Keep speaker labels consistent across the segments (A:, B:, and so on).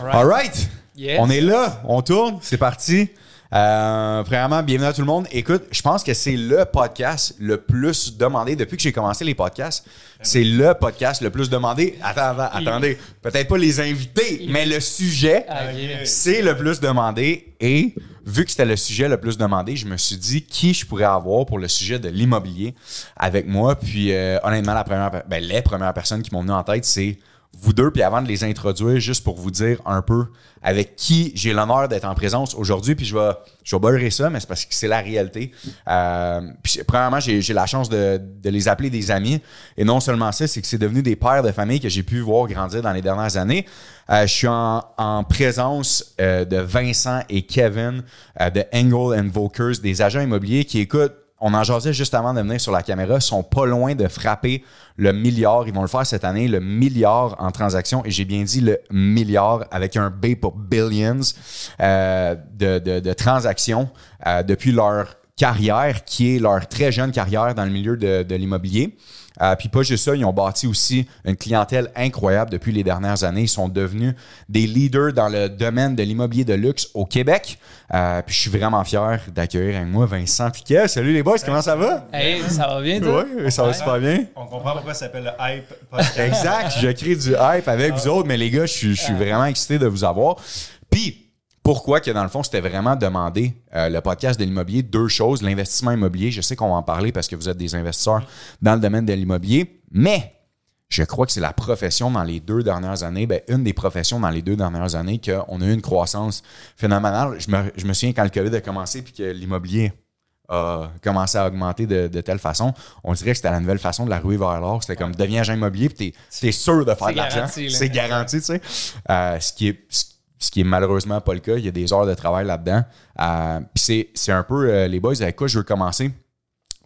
A: All right.
B: Yes.
A: On est là, on tourne, c'est parti. Euh, premièrement, bienvenue à tout le monde. Écoute, je pense que c'est le podcast le plus demandé depuis que j'ai commencé les podcasts. C'est le podcast le plus demandé. Attends, attends, attendez, peut-être pas les invités, mais le sujet,
B: Ah,
A: c'est le plus demandé. Et vu que c'était le sujet le plus demandé, je me suis dit qui je pourrais avoir pour le sujet de l'immobilier avec moi. Puis euh, honnêtement, la première, ben, les premières personnes qui m'ont venu en tête, c'est vous deux. Puis avant de les introduire, juste pour vous dire un peu avec qui j'ai l'honneur d'être en présence aujourd'hui. Puis je vais, je vais beurrer ça, mais c'est parce que c'est la réalité. Euh, puis premièrement, j'ai j'ai la chance de, de les appeler des amis. Et non seulement ça, c'est que c'est devenu des pères de famille que j'ai pu voir grandir dans les dernières années. Euh, je suis en, en présence euh, de Vincent et Kevin euh, de Angle Invokers, des agents immobiliers qui écoutent on en jasait juste avant de venir sur la caméra, sont pas loin de frapper le milliard. Ils vont le faire cette année, le milliard en transactions. Et j'ai bien dit le milliard avec un B pour billions euh, de, de- transactions euh, depuis leur carrière, qui est leur très jeune carrière dans le milieu de, de l'immobilier. Euh, puis pas juste ça, ils ont bâti aussi une clientèle incroyable depuis les dernières années. Ils sont devenus des leaders dans le domaine de l'immobilier de luxe au Québec. Euh, puis je suis vraiment fier d'accueillir avec moi Vincent Piquet. Salut les boys, comment ça va?
B: Hey, ça va bien, toi?
A: Oui, ça va super bien.
C: On comprend pourquoi ça s'appelle le hype podcast.
A: Exact, je crée du hype avec vous autres, mais les gars, je suis, je suis vraiment excité de vous avoir. Puis, pourquoi que dans le fond, c'était vraiment demandé euh, le podcast de l'immobilier, deux choses, l'investissement immobilier, je sais qu'on va en parler parce que vous êtes des investisseurs dans le domaine de l'immobilier, mais je crois que c'est la profession dans les deux dernières années, ben, une des professions dans les deux dernières années qu'on a eu une croissance phénoménale. Je me, je me souviens quand le COVID a commencé puis que l'immobilier a commencé à augmenter de, de telle façon, on dirait que c'était la nouvelle façon de la ruer vers l'or. C'était comme deviens agent immobilier puis t'es, t'es sûr de faire de l'argent. C'est garanti, tu sais. Euh, ce qui est ce qui est malheureusement pas le cas. Il y a des heures de travail là-dedans. Euh, c'est un peu euh, les boys avec quoi je veux commencer?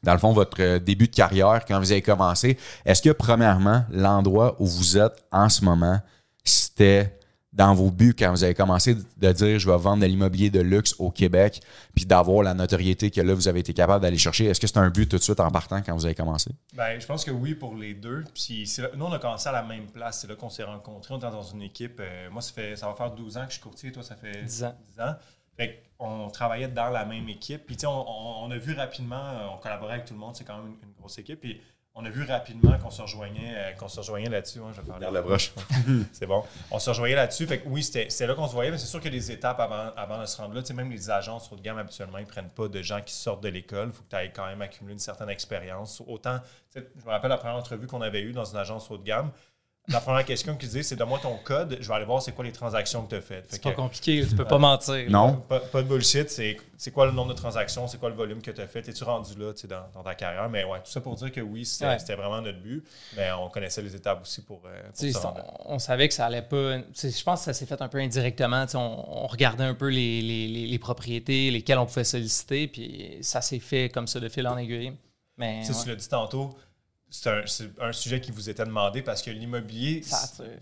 A: Dans le fond, votre euh, début de carrière, quand vous avez commencé, est-ce que premièrement, l'endroit où vous êtes en ce moment, c'était dans vos buts quand vous avez commencé de dire je vais vendre de l'immobilier de luxe au Québec, puis d'avoir la notoriété que là, vous avez été capable d'aller chercher. Est-ce que c'est un but tout de suite en partant quand vous avez commencé?
C: Ben, je pense que oui pour les deux. Puis là- nous, on a commencé à la même place. C'est là qu'on s'est rencontrés. On était dans une équipe. euh, moi, ça, fait, ça va faire 12 ans que je suis courtier. Toi, ça fait
B: 10 ans.
C: 10 ans. Fait on travaillait dans la même équipe. Puis, tu sais, on, on- on a vu rapidement, euh, on collaborait avec tout le monde. C'est quand même une, une grosse équipe. Puis, on a vu rapidement qu'on se rejoignait, euh, qu'on se rejoignait là-dessus. Ouais, je vais parler.
A: Regarde la broche.
C: C'est bon. On se rejoignait là-dessus. Fait que oui, c'était c'était là qu'on se voyait, mais c'est sûr qu'il y a des étapes avant, avant de se rendre là. Tu sais, même les agences haut de gamme, habituellement, ils prennent pas de gens qui sortent de l'école. Il faut que tu ailles quand même accumuler une certaine expérience. Autant, je me rappelle la première entrevue qu'on avait eue dans une agence haut de gamme. La première question qu'ils disaient, c'est donne-moi ton code, je vais aller voir c'est quoi les transactions que tu as faites. Fait
B: C'est pas compliqué, tu peux pas mentir.
A: Non?
C: pas, pas de bullshit, c'est c'est quoi le nombre de transactions, c'est quoi le volume que tu as fait, es-tu rendu là dans, dans ta carrière? Mais ouais, tout ça pour dire que oui, c'était
B: Ouais.
C: c'était vraiment notre but, mais on connaissait les étapes aussi pour, euh, pour
B: on, on savait que ça allait pas. Je pense que ça s'est fait un peu indirectement. On, on regardait un peu les, les- les- les propriétés lesquelles on pouvait solliciter, puis ça s'est fait comme ça de fil en aiguille. Mais
C: Tu sais,
B: ouais.
C: Tu l'as dit tantôt, c'est un, sujet qui vous était demandé parce que l'immobilier,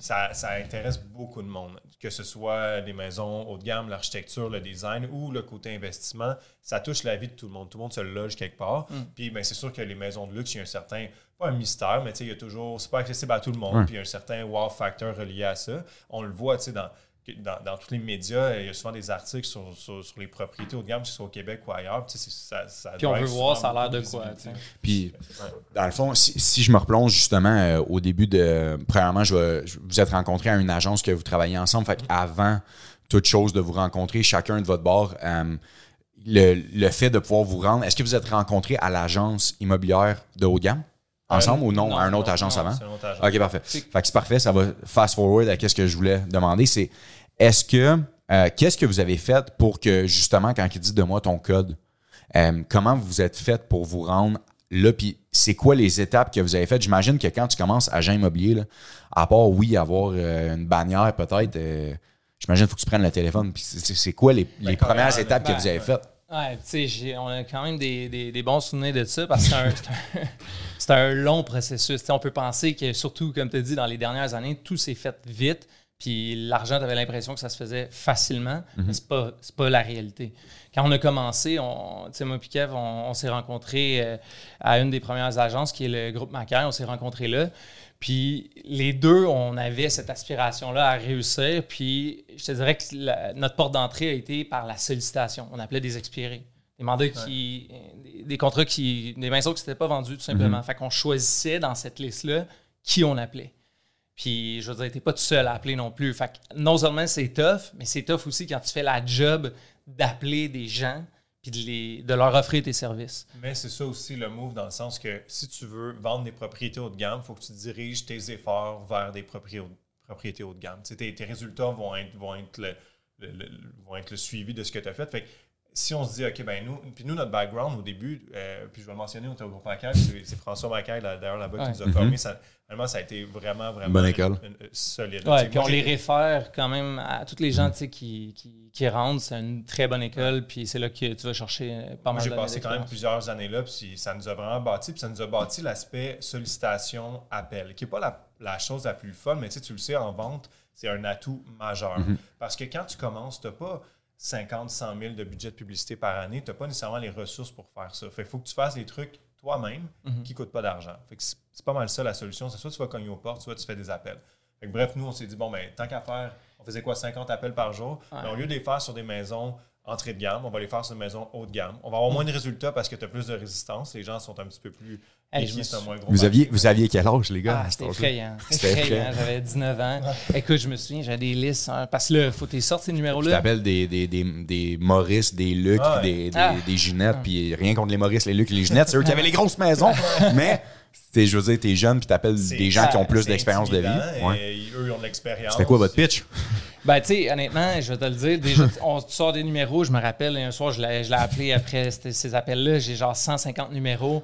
B: Ça
C: intéresse beaucoup de monde. Que ce soit les maisons haut de gamme, l'architecture, le design ou le côté investissement, ça touche la vie de tout le monde. Tout le monde se loge quelque part.
B: Mm.
C: Puis ben, c'est sûr que les maisons de luxe, il y a un certain, pas un mystère, mais il y a toujours, c'est pas accessible à tout le monde. Puis il y a un certain wow factor relié à ça. On le voit, tu sais, dans. Dans, dans tous les médias, il y a souvent des articles sur, sur, sur les propriétés haut de gamme, que ce soit au Québec ou ailleurs. Puis, ça, ça
B: on veut voir ça a l'air de quoi.
A: Puis,
C: Ouais.
A: dans le fond, si, si je me replonge justement euh, au début de. Premièrement, je, vais- je- vous êtes rencontrés à une agence que vous travaillez ensemble. Fait avant toute chose de vous rencontrer, chacun de votre bord, euh, le, le fait de pouvoir vous rendre. Est-ce que vous êtes rencontrés à l'agence immobilière de haut de gamme? Ensemble
C: Euh,
A: ou non,
B: non,
A: à une autre
C: Non,
A: agence
C: non,
A: avant?
C: c'est une autre agence.
A: Ok, parfait.
B: C'est-
A: Fait que c'est parfait. Ça va fast forward à ce que je voulais demander. C'est est-ce que euh, qu'est-ce que vous avez fait pour que justement quand il dit de moi ton code, euh, comment vous êtes fait pour vous rendre là? Puis c'est quoi les étapes que vous avez faites? J'imagine que quand tu commences agent immobilier, là, à part oui avoir euh, une bannière peut-être, euh, j'imagine qu'il faut que tu prennes le téléphone. Puis c'est quoi les, les premières étapes que vous avez faites?
B: Ouais, tu sais, j'ai- on a quand même des, des- des bons souvenirs de ça parce que c'est un, c'est un- c'est un long processus. On peut penser que, surtout, comme tu as dit, dans les dernières années, tout s'est fait vite. Puis l'argent, tu avais l'impression que ça se faisait facilement, mais c'est pas, c'est pas la réalité. Quand on a commencé, on, moi et Kev, on, on s'est rencontrés euh, à une des premières agences qui est le groupe Macaire. On s'est rencontrés là. Puis les deux, on avait cette aspiration-là à réussir. Puis je te dirais que la- notre porte d'entrée a été par la sollicitation. On appelait des expirés. Des mandats qui. Des, des contrats qui. Des maisons qui s'étaient pas vendues, tout simplement. Fait qu'on choisissait dans cette liste-là qui on appelait. Puis, je veux dire, t'es pas tout seul à appeler non plus. Fait que non seulement c'est tough, mais c'est tough aussi quand tu fais la job d'appeler des gens puis de, les, de leur offrir tes services.
C: Mais c'est ça aussi le move dans le sens que si tu veux vendre des propriétés haut de gamme, il faut que tu diriges tes efforts vers des propriétés, haut de gamme. Tes, tes résultats vont être, vont, être le, le- le- vont être le suivi de ce que tu as fait. Fait que si on se dit, OK, ben nous, puis nous, notre background au début, euh, puis je vais le mentionner, on était au groupe Macaire, c'est François Macaire, d'ailleurs, là-bas,
B: Ouais.
C: qui nous a formés. Ça, vraiment, ça a été vraiment, vraiment
A: Bonne école.
C: une- une- solide.
B: Ouais, puis
C: moi,
B: on les réfère quand même à tous les gens tu sais, qui, qui, qui rentrent. C'est une très bonne école, puis c'est là que tu vas chercher euh, pas
C: Moi,
B: mal
C: j'ai passé quand même plusieurs années là, puis ça nous a vraiment bâti, puis ça nous a bâti l'aspect sollicitation-appel, qui n'est pas la, la chose la plus fun, mais tu sais, tu le sais, en vente, c'est un atout majeur. Parce que quand tu commences, tu n'as pas 50, 100 000 de budget de publicité par année, tu n'as pas nécessairement les ressources pour faire ça. Fait faut que tu fasses des trucs toi-même qui ne coûtent pas d'argent. C'est pas mal ça la solution. C'est soit tu vas cogner aux portes, soit tu fais des appels. Fait que bref, nous, on s'est dit, bon, ben, tant qu'à faire, on faisait quoi, 50 appels par jour? Mais au lieu de les faire sur des maisons entrée de gamme, on va les faire sur des maisons haut de gamme. On va avoir moins de résultats parce que tu as plus de résistance. Les gens sont un petit peu plus
B: Hey, je suis-
C: moins gros
A: Vous aviez, vous aviez quel âge, les gars?
B: Ah, c'était effrayant. C'était effrayant. J'avais 19 ans. Écoute, je me souviens, j'avais des listes. hein, parce que là, il faut tes sortes ces
A: Tu
B: numéros-là.
A: t'appelles des, des, des, des Maurice, des Luc,
C: Ah ouais.
A: des, des,
B: Ah.
A: des Ginettes, puis rien contre les Maurice, les Luc et les Ginettes, c'est eux qui avaient les grosses maisons. mais, t'es, je veux dire, t'es jeune, puis t'appelles des gens qui ont plus d'expérience de vie. Ouais.
C: et eux, ils ont de l'expérience.
A: C'était quoi votre pitch?
B: Ben, tu sais, honnêtement, je vais te le dire, déjà, on sort des numéros. Je me rappelle, un soir, je l'ai appelé après ces appels-là. J'ai genre 150 numéros.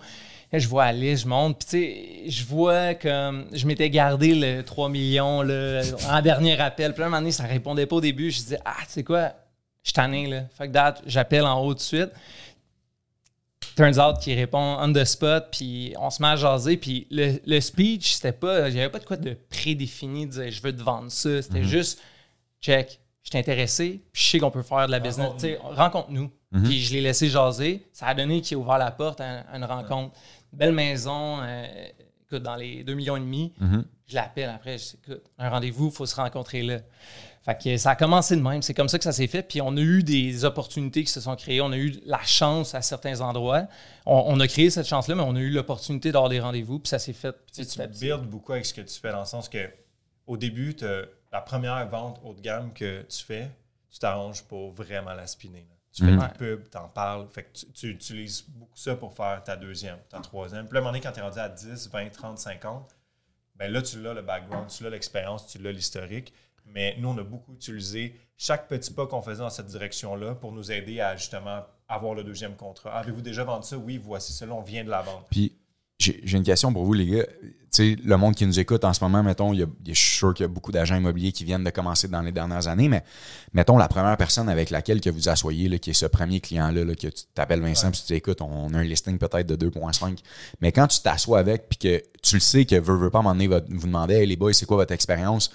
B: Là, je vois la liste, je monte. Puis, tu sais, je vois comme. Je m'étais gardé le 3 millions là, en dernier appel. Puis, là, un moment donné, ça répondait pas au début. Je disais, ah, tu sais quoi, je suis tanné, là. Fuck that, j'appelle en haut tout de suite. Turns out qu'il répond on the spot, puis on se met à jaser. Puis le, le speech, c'était pas. J'avais pas de quoi de prédéfini, de dire je veux te vendre ça. C'était juste check, je suis intéressé, puis je sais qu'on peut faire de la business. Tu sais, Rencontre-nous. Puis je l'ai laissé jaser. Ça a donné qu'il a ouvert la porte à, à une rencontre. Belle maison, euh, écoute, dans les 2 millions et demi. Je l'appelle après, je dis, écoute, un rendez-vous, il faut se rencontrer là. Fait que ça a commencé de même. C'est comme ça que ça s'est fait. Puis on a eu des opportunités qui se sont créées. On a eu la chance à certains endroits. On, on a créé cette chance-là, mais on a eu l'opportunité d'avoir des rendez-vous. Puis ça s'est fait
C: Tu sais,
B: petit à
C: tu
B: petit.
C: builds beaucoup avec ce que tu fais, dans le sens que au début, t'as- la première vente haut de gamme que tu fais, tu t'arranges pour vraiment la spinner. là. Tu fais
B: Mhm.
C: des pubs, t'en parles. Fait que tu, tu utilises beaucoup ça pour faire ta deuxième, ta troisième. Puis là, à un moment donné, quand tu es rendu à 10, 20, 30, 50, ben là, tu l'as le background, tu l'as l'expérience, tu l'as l'historique. Mais nous, on a beaucoup utilisé chaque petit pas qu'on faisait dans cette direction-là pour nous aider à justement avoir le deuxième contrat. Avez-vous déjà vendu ça? Oui, voici cela, on vient de la vendre.
A: Puis, j'ai une question pour vous, les gars. Tu sais, le monde qui nous écoute en ce moment, mettons, il y a, je suis sûr qu'il y a beaucoup d'agents immobiliers qui viennent de commencer dans les dernières années, mais mettons la première personne avec laquelle que vous asseyez, là, qui est ce premier client-là, là, que tu t'appelles Vincent, puis tu dis, écoute, on a un listing peut-être de 2,5. Mais quand tu t'assois avec, puis que tu le sais que veut, veut pas, va- vous demander, hey, les boys, c'est quoi votre expérience?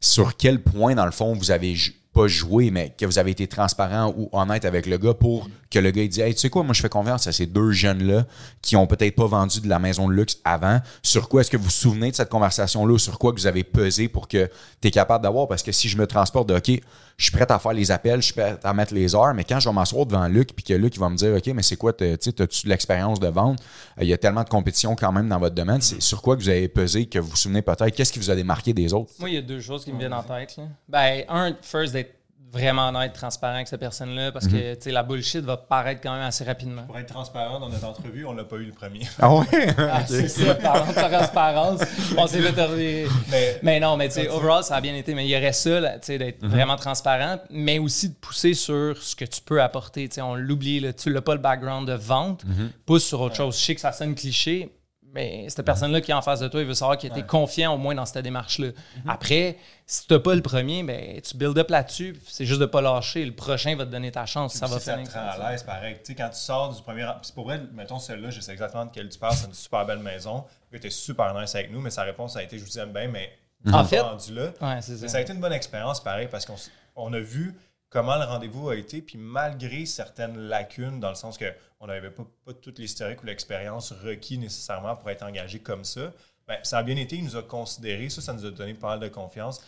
A: Sur quel point, dans le fond, vous avez pas joué, mais que vous avez été transparent ou honnête avec le gars pour que le gars il dise Hey, tu sais quoi, moi je fais confiance à ces deux jeunes-là qui ont peut-être pas vendu de la maison de luxe avant. Sur quoi est-ce que vous vous souvenez de cette conversation-là ou sur quoi que vous avez pesé pour que tu es capable d'avoir? Parce que si je me transporte de OK, je suis prêt à faire les appels, je suis prêt à mettre les heures, mais quand je vais m'asseoir devant Luc puis que Luc va me dire OK, mais c'est quoi, tu sais, as-tu de l'expérience de vente? Euh, Il y a tellement de compétition quand même dans votre domaine. C'est sur quoi que vous avez pesé que vous vous souvenez peut-être? Qu'est-ce qui vous a démarqué des autres?
B: Moi, il y a deux choses qui me viennent en tête. là. Ben, un, first, d'être vraiment honnête, transparent avec cette personne-là, parce que tu sais, la bullshit va paraître quand même assez rapidement.
C: Pour être transparent dans notre entrevue, on l'a pas eu le premier.
A: Ah ouais?
B: Ah, c'est ça, de transparence, on s'est fait.
C: Mais-
B: Mais non, mais tu sais, overall, ça a bien été. Mais il y aurait ça, là, tu sais, d'être vraiment transparent, mais aussi de pousser sur ce que tu peux apporter. Tu sais, on l'oublie, là, tu n'as pas le background de vente, pousse sur autre chose. Je sais que ça sonne cliché, mais cette personne-là qui est en face de toi, il veut savoir qu'il était confiant au moins dans cette démarche-là. Après, si tu n'as pas le premier, ben, tu build up là-dessus, c'est juste de ne pas lâcher. Le prochain va te donner ta chance. Ça va
C: si ça te rend à l'aise, pareil. Quand tu sors du premier. Puis c'est pour vrai, mettons celle-là, je sais exactement de quelle tu parles. C'est une super belle maison. Tu était super nice avec nous, mais sa réponse a été Je vous aime bien, mais.
B: En
C: est
B: fait-
C: pas rendu là.
B: Ouais, ça.
C: ça a été une bonne expérience, pareil, parce qu'on on a vu comment le rendez-vous a été, puis malgré certaines lacunes, dans le sens que on n'avait pas, pas toute l'historique ou l'expérience requis nécessairement pour être engagé comme ça, Ben, ça a bien été, il nous a considéré, ça, ça nous a donné pas mal de confiance.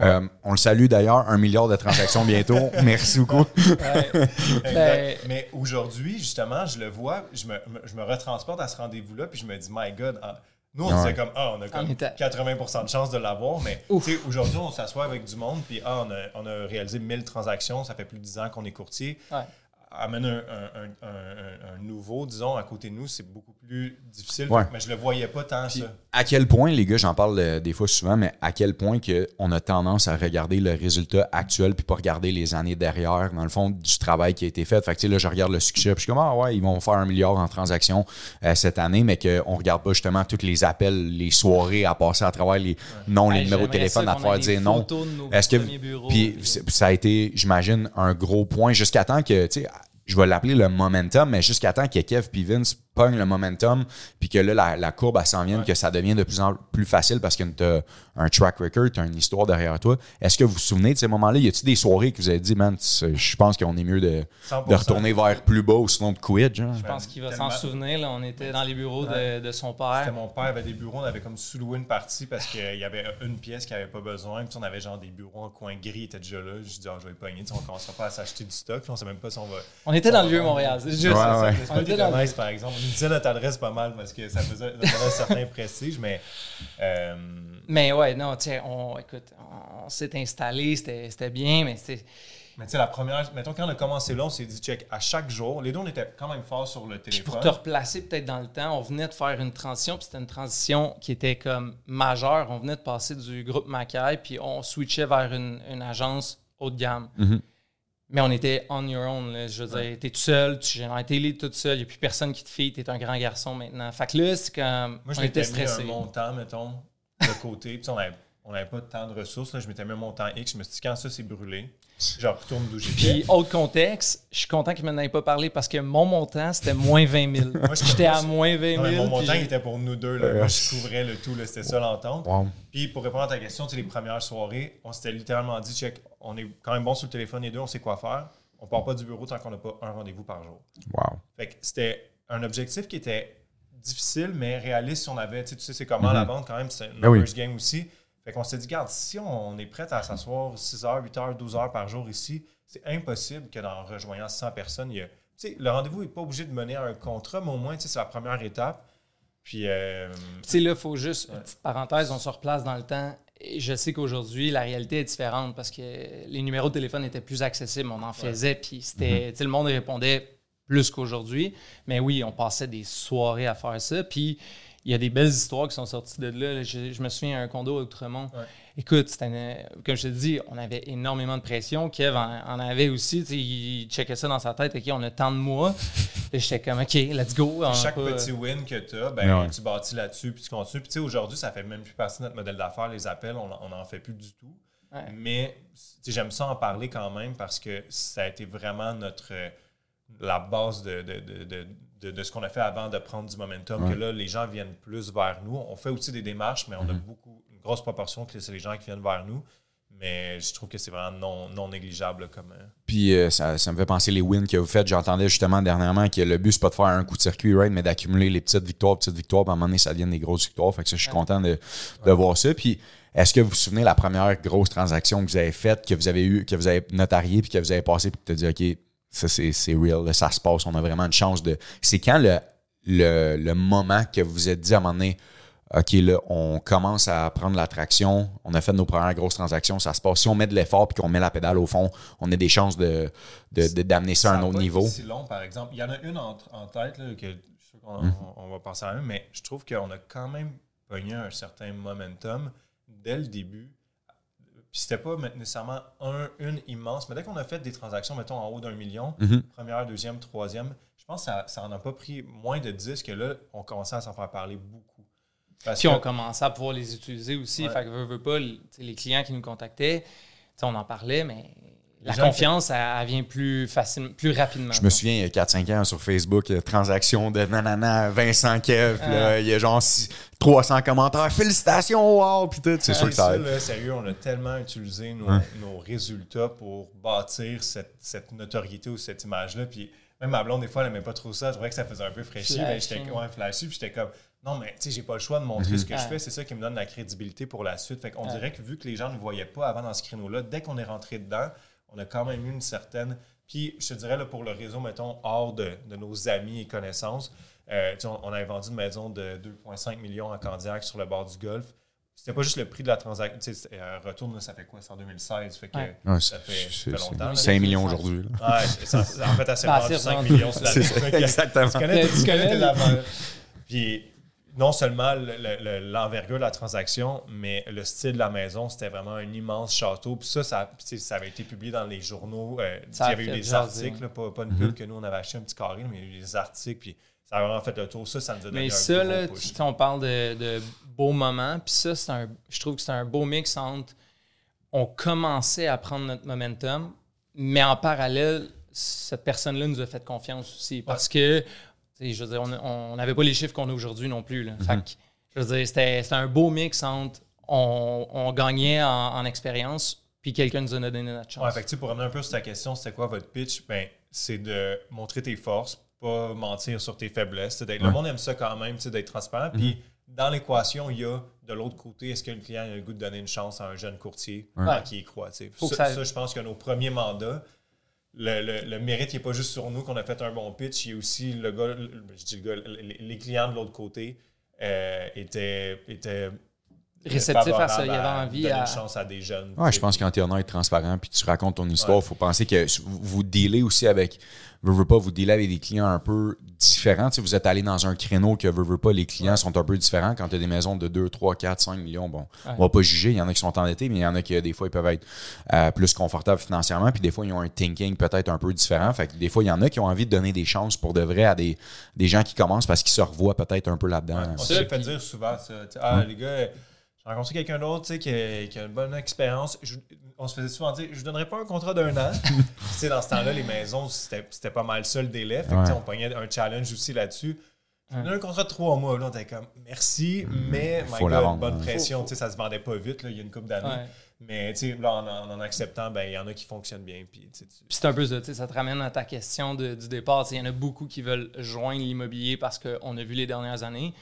A: Euh, on le salue d'ailleurs, un milliard de transactions bientôt. Merci beaucoup.
B: Ouais. Ben-
C: Mais aujourd'hui, justement, je le vois, je me, je me retransporte à ce rendez-vous-là, puis je me dis, my God, ah, nous, on
A: Ouais.
C: disait comme, ah, on a comme
B: On était-
C: 80% de chance de l'avoir, mais
B: Ouf.
C: tu sais, aujourd'hui, on s'assoit avec du monde, puis ah, on, a, on a réalisé 1000 transactions, ça fait plus de 10 ans qu'on est courtier.
B: Ouais.
C: Amène un, un- un- un- un nouveau, disons, à côté de nous, c'est beaucoup plus difficile,
A: Ouais.
C: mais je le voyais pas tant,
A: Puis,
C: ça.
A: à quel point, les gars, j'en parle euh, des fois souvent, mais à quel point que on a tendance à regarder le résultat actuel puis pas regarder les années derrière, dans le fond, du travail qui a été fait. Fait que, tu sais, là, je regarde le succès puis je suis comme, ah ouais, ils vont faire un milliard en transactions euh, cette année, mais qu'on regarde pas justement tous les appels, les soirées à passer à travers les noms, les
B: Hey,
A: numéros de téléphone, à te faire dire non. Est-ce que
B: premiers bureaux,
A: puis
B: puis-
A: ça a été, j'imagine, un gros point jusqu'à temps que, tu sais, je vais l'appeler le momentum, mais jusqu'à temps que Kev puis Vince pognent le momentum, puis que là, la, la courbe, elle s'en vienne, que ça devient de plus en plus facile parce que tu as un track record, tu as une histoire derrière toi. Est-ce que vous vous souvenez de ces moments-là? Y a-t-il des soirées que vous avez dit, man, je pense qu'on est mieux de,
C: 100%.
A: de retourner vers plus bas ou sinon de quit, genre?
B: Je pense qu'il va s'en souvenir. Là, on était dans les bureaux de,
C: Ouais.
B: de son
C: C'était
B: père.
C: mon père avait des bureaux, on avait comme sous-loué une partie parce qu'il y avait une pièce qui avait pas besoin. Puis on avait genre des bureaux en coin gris, ils étaient déjà là. Je dis, ah, je vais pogner. Tu sais, on commencera pas à s'acheter du stock. On sait même pas si on va.
B: On était dans le vieux. Montréal. C'est juste
A: Ouais,
B: ça.
A: ouais.
B: On était dans le-
C: par exemple. On nous disait notre adresse pas mal parce que ça faisait, ça faisait un certain prestige, mais. euh,
B: Mais ouais, non, tiens, on, écoute, on s'est installé, c'était c'était bien, mais c'est.
C: mais tu sais, la première. Mettons, quand on a commencé là, on s'est dit, check, à chaque jour, les deux, on était quand même forts sur le
B: Puis
C: téléphone.
B: pour te replacer peut-être dans le temps, on venait de faire une transition, puis c'était une transition qui était comme majeure. On venait de passer du groupe Mackay, puis on switchait vers une, une agence haut de gamme.
A: Mhm.
B: Mais on était on your own. là. Je veux dire, t'es tout seul, tu tes leads tout seul, il n'y a plus personne qui te fille, t'es un grand garçon maintenant. Fait que là, c'est comme.
C: Moi, je
B: on était stressés.
C: un montant, mettons, de côté. Puis on n'avait on avait pas tant de ressources. Là. Je m'étais mis un montant X. Je me suis dit, quand ça, c'est brûlé, je retourne d'où j'étais.
B: Puis, autre contexte, je suis content qu'il ne m'en ait pas parlé parce que mon montant, c'était moins 20 000.
C: je-
B: J'étais à moins 20
C: Non,
B: 000.
C: mais mon montant il était pour nous deux. Là. Moi, je couvrais le tout. C'était ça l'entente.
A: Wow.
C: Puis pour répondre à ta question, tu sais, les premières soirées, on s'était littéralement dit, check, on est quand même bon sur le téléphone les deux, on sait quoi faire. On part pas du bureau tant qu'on n'a pas un rendez-vous par jour.
A: Wow.
C: Fait que c'était un objectif qui était difficile, mais réaliste si on avait, tu sais, tu sais, c'est comment
A: Mhm.
C: la vente quand même, c'est un
A: Ben oui.
C: numbers game aussi. Fait qu'on s'est dit, regarde, si on est prêt à s'asseoir 6 heures, 8 heures, 12 heures par jour ici, c'est impossible que dans rejoignant 100 personnes, il y a, tu sais, le rendez-vous n'est pas obligé de mener à un contrat, mais au moins, tu sais, c'est la première étape. Puis, euh,
B: Tu sais, là, il faut juste, une
C: Ouais.
B: petite parenthèse, on se replace dans le temps. Et je sais qu'aujourd'hui, la réalité est différente parce que les numéros de téléphone étaient plus accessibles, on en faisait, puis c'était, sais, le monde répondait plus qu'aujourd'hui. Mais oui, on passait des soirées à faire ça. Puis il y a des belles histoires qui sont sorties de là. Je, je me souviens un condo à Outremont.
C: Ouais.
B: Écoute, comme je te dis, on avait énormément de pression. Kev en, en avait aussi. Il checkait ça dans sa tête. OK, on a tant de mois. Et j'étais comme, OK, let's go.
C: Chaque petit win que tu as, ben,
A: Ouais.
C: tu bâtis là-dessus, puis tu continues. Puis tu sais, aujourd'hui, ça fait même plus partie de notre modèle d'affaires, les appels, on n'en fait plus du tout.
B: Ouais.
C: Mais j'aime ça en parler quand même parce que ça a été vraiment notre euh, la base de, de, de, de- de- de ce qu'on a fait avant de prendre du momentum,
A: Ouais.
C: que là, les gens viennent plus vers nous. On fait aussi des démarches, mais on a
A: Mhm.
C: beaucoup, une grosse proportion que c'est les gens qui viennent vers nous. Mais je trouve que c'est vraiment non, non négligeable comme. euh,
A: Puis euh, ça, ça me fait penser les wins que vous faites. J'entendais justement dernièrement que le but, c'est pas de faire un coup de circuit, right, mais d'accumuler les petites victoires, petites victoires, puis à un moment donné, ça devient des grosses victoires. Fait que ça, je suis content de, de voir ça. Puis est-ce que vous vous souvenez la première grosse transaction que vous avez faite, que vous avez eu, que vous avez notarié, puis que vous avez passé, puis que tu as dit, OK, ça c'est real, là, ça se passe, on a vraiment une chance de. C'est quand le, le, le moment que vous êtes dit à un moment donné, OK, là, on commence à prendre l'attraction. On a fait nos premières grosses transactions. Ça se passe. Si on met de l'effort puis qu'on met la pédale au fond, on a des chances de, de- de- d'amener ça à un autre niveau.
C: long, par exemple. Il y en a une en, en tête là, que je suis sûr qu'on
A: Mhm.
C: on- va passer à la même, mais je trouve qu'on a quand même pogné un certain momentum dès le début. Puis c'était pas nécessairement un, une immense, mais dès qu'on a fait des transactions, mettons, en haut d'un million,
A: Mhm.
C: première, deuxième, troisième, je pense que ça, ça en a pas pris moins de 10 que là, on commençait à s'en faire parler beaucoup. Parce
B: Puis
C: que-
B: on commençait à pouvoir les utiliser aussi.
C: Ouais.
B: Fait que veux, veux pas, les, clients qui nous contactaient, on en parlait, mais la confiance, elle, elle vient plus facilement, plus rapidement.
A: Je me souviens, il y a 4-5 ans sur Facebook, transaction de nanana, Vincent Kev, là,
B: Ah.
A: il y a genre six- 300 commentaires, félicitations, wow, puis tout. C'est
C: Ah,
A: sûr que ça
C: là, sérieux, on a tellement utilisé nos, nos résultats pour bâtir cette, cette notoriété ou cette image-là. Puis même ma blonde, des fois, elle n'aimait pas trop ça. Je trouvais que ça faisait un peu fraîchi. Mais j'étais ouais, flashy. Puis j'étais comme, non, mais tu sais, j'ai pas le choix de montrer ce que je
B: Ouais.
C: fais. C'est ça qui me donne la crédibilité pour la suite. Fait qu'on
B: Ouais.
C: dirait que vu que les gens ne voyaient pas avant dans ce créneau-là, dès qu'on est rentré dedans, on a quand même eu une certaine. Puis, je te dirais, là, pour le réseau, mettons, hors de, de nos amis et connaissances, euh, on, on avait vendu une maison de 2,5 millions en Candiac sur le bord du Golfe. C'était pas juste le prix de la transaction. Tu sais, c'était un retour, là, ça fait quoi? C'est en 2016. Fait que
B: Ouais.
C: Ça fait, ça fait longtemps. là.
A: 5 millions aujourd'hui. là.
C: Ouais, ça- en fait,
B: Bah,
C: vendue
B: c'est
C: 5
B: vendu.
C: millions sur la
A: exactement.
C: Tu connais,
B: Tu
C: tu connais. Puis non seulement le- le- le- l'envergure de la transaction, mais le style de la maison, c'était vraiment un immense château. Puis ça, ça, avait été publié dans les journaux. euh, il y avait eu des articles, là, pas, pas une pub que nous, on avait acheté un petit carré, mais il y a eu des articles. Puis ça a vraiment fait le tour. Ça, ça nous a donné
B: Mais
C: un
B: ça,
C: gros
B: là,
C: push.
B: on parle de, de beaux moments. Puis ça, c'est un, je trouve que c'est un beau mix entre. On commençait à prendre notre momentum, mais en parallèle, cette personne-là nous a fait confiance aussi. Parce que, je veux dire, on n'avait pas les chiffres qu'on a aujourd'hui non plus. Là. Fait que, je veux dire, c'était un beau mix entre. On, on gagnait en, en expérience, puis quelqu'un nous a donné notre chance.
C: Ouais, fait que, pour revenir un peu sur ta question, c'était quoi votre pitch? Ben, c'est de montrer tes forces, pas mentir sur tes faiblesses. Le monde aime ça quand même, tu sais, d'être transparent. Puis dans l'équation, il y a de l'autre côté, est-ce que le client a le goût de donner une chance à un jeune courtier
B: Ouais.
C: qui y croit? Ça,
B: ça-
C: ça, je pense que nos premiers mandats, le, le- le mérite n'est pas juste sur nous qu'on a fait un bon pitch, il y a aussi le gars, je dis le gars, les, les clients de l'autre côté euh, étaient, étaient
B: Réceptifs à ça, il avait envie
C: donner
B: à-
C: une chance à des jeunes.
A: Ouais, je pense que quand tu es honnête, transparent, puis tu racontes ton histoire, il
C: Ouais.
A: faut penser que vous dealez aussi avec, veux, veux pas, vous dealez avec des clients un peu différents. Tu sais, vous êtes allé dans un créneau que, veux, veux pas, les clients sont un peu différents. Quand tu as des maisons de 2, 3, 4, 5 millions, bon,
B: Ouais.
A: on va pas juger. Il y en a qui sont endettés, mais il y en a qui, des fois, ils peuvent être euh, plus confortables financièrement, puis des fois, ils ont un thinking peut-être un peu différent. Fait que des fois, il y en a qui ont envie de donner des chances pour de vrai à des, des gens qui commencent parce qu'ils se revoient peut-être un peu là-dedans.
C: On
B: Ça,
C: s'est fait dire souvent ça. tu sais, Ah, les gars, rencontré quelqu'un d'autre tu sais, qui, a, qui a une bonne expérience. On se faisait souvent dire je ne donnerais pas un contrat d'un an. Tu sais, dans ce temps-là, les maisons, c'était pas mal ça le délai. Fait que,
A: Ouais.
C: on pognait un challenge aussi là-dessus. Je donne un contrat de trois mois. Là, on était comme merci, mais my.
A: Faut la
C: God,
A: vendre,
C: bonne pression. Tu sais, ça se vendait pas vite là, il y a une couple d'années.
B: Ouais.
C: Mais tu sais, là, en, en, en acceptant, ben, il y en a qui fonctionnent bien. Puis, tu
B: c'est un peu ça, tu sais, ça te ramène à ta question de- du départ. Tu sais, Il y en a beaucoup qui veulent joindre l'immobilier parce qu'on a vu les dernières années.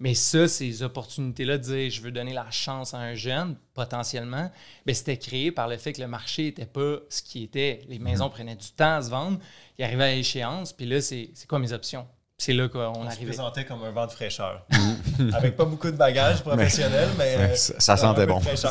B: Mais ça, ces opportunités-là de dire je veux donner la chance à un jeune, potentiellement, ben, c'était créé par le fait que le marché n'était pas ce qui était. Les maisons
C: Mm-hmm.
B: prenaient du temps à se vendre, ils arrivaient à échéance, puis là, c'est c'est quoi mes options? C'est là qu'on
C: on se présentait comme un vent de fraîcheur. Avec pas beaucoup de bagages professionnels, mais. Euh,
A: ça- ça
C: un
A: sentait bon.
C: Ouais, ça.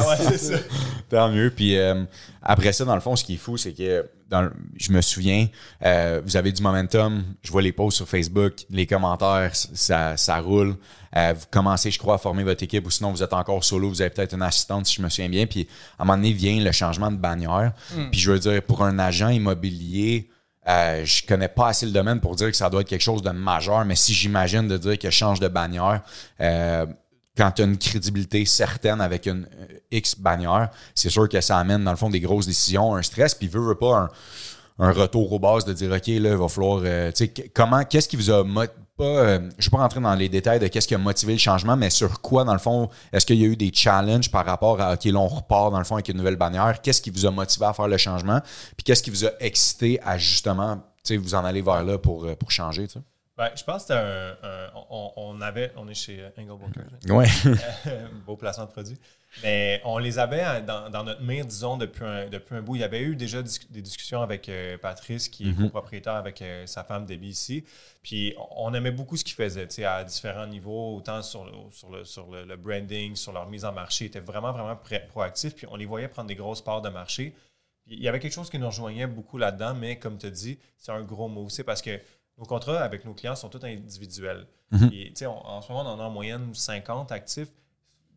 A: Tant mieux. Puis euh, après ça, dans le fond, ce qui est fou, c'est que dans le- je me souviens, euh, vous avez du momentum. Je vois les posts sur Facebook, les commentaires, ça, ça roule. Euh, vous commencez, je crois, à former votre équipe ou sinon vous êtes encore solo, vous avez peut-être une assistante, si je me souviens bien. Puis à un moment donné vient le changement de bannière. Puis je veux dire, pour un agent immobilier, euh, je connais pas assez le domaine pour dire que ça doit être quelque chose de majeur, mais si j'imagine de dire que change de bannière, euh, quand tu as une crédibilité certaine avec une euh, X bannière, c'est sûr que ça amène, dans le fond, des grosses décisions, un stress, puis veut, veut pas un, un retour aux bases de dire, OK, là, il va falloir. euh, tu sais, que- comment, qu'est-ce qui vous a. Pas, euh, je ne vais pas rentrer dans les détails de qu'est-ce qui a motivé le changement, mais sur quoi, dans le fond, est-ce qu'il y a eu des challenges par rapport à, OK, là, on repart, dans le fond, avec une nouvelle bannière? Qu'est-ce qui vous a motivé à faire le changement? Puis qu'est-ce qui vous a excité à justement, tu sais, vous en aller vers là pour, euh, pour changer, tu sais?
C: Ben, je pense que c'était un, un- on, on avait, on est chez euh, Engel Brokers,
A: Ouais.
C: beau placement de produit. Mais on les avait euh, dans, dans notre mire, disons, depuis un, depuis un bout. Il y avait eu déjà dis- des discussions avec euh, Patrice, qui est copropriétaire avec euh, sa femme Debbie ici. Puis on aimait beaucoup ce qu'ils faisaient, tu sais, à différents niveaux, autant sur, le, sur, le, sur le, le branding, sur leur mise en marché. Ils étaient vraiment, vraiment proactifs. Puis on les voyait prendre des grosses parts de marché. Puis il y avait quelque chose qui nous rejoignait beaucoup là-dedans, mais comme tu as dit, c'est un gros mot. C'est parce que nos contrats avec nos clients sont tous individuels. Sais, on- en ce moment, on en a en moyenne 50 actifs.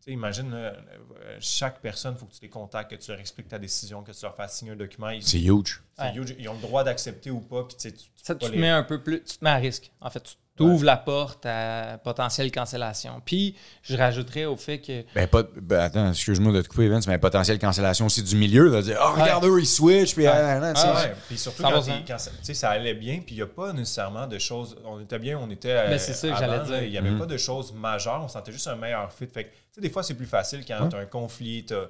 C: Tu sais, imagine, là, euh, chaque personne, il faut que tu les contactes, que tu leur expliques ta décision, que tu leur fasses signer un document.
A: C'est huge.
C: c'est
B: Ouais.
C: huge. Ils ont le droit d'accepter ou pas. Puis, tu
B: Ça, te
C: les-
B: mets un peu plus, tu te mets à risque. En fait, tu t'ouvres la porte à potentielle cancellation. Puis, je rajouterais au fait que
A: Ben, pas, ben, attends, excuse-moi de te couper, Vince, mais potentielle cancellation aussi du milieu, de dire, oh, regarde eux, ils switchent, puis, ah, ah, ah, tu
B: Ah,
C: Ouais, puis surtout
B: 100%.
C: quand, il- quand ça, tu sais, ça allait bien, puis il n'y a pas nécessairement de choses. On était bien, on était.
B: Ben, c'est ça j'allais
C: là,
B: dire.
C: Il n'y avait pas de choses majeures, on sentait juste un meilleur fit. Fait que, tu sais, des fois, c'est plus facile quand tu as un conflit, tu as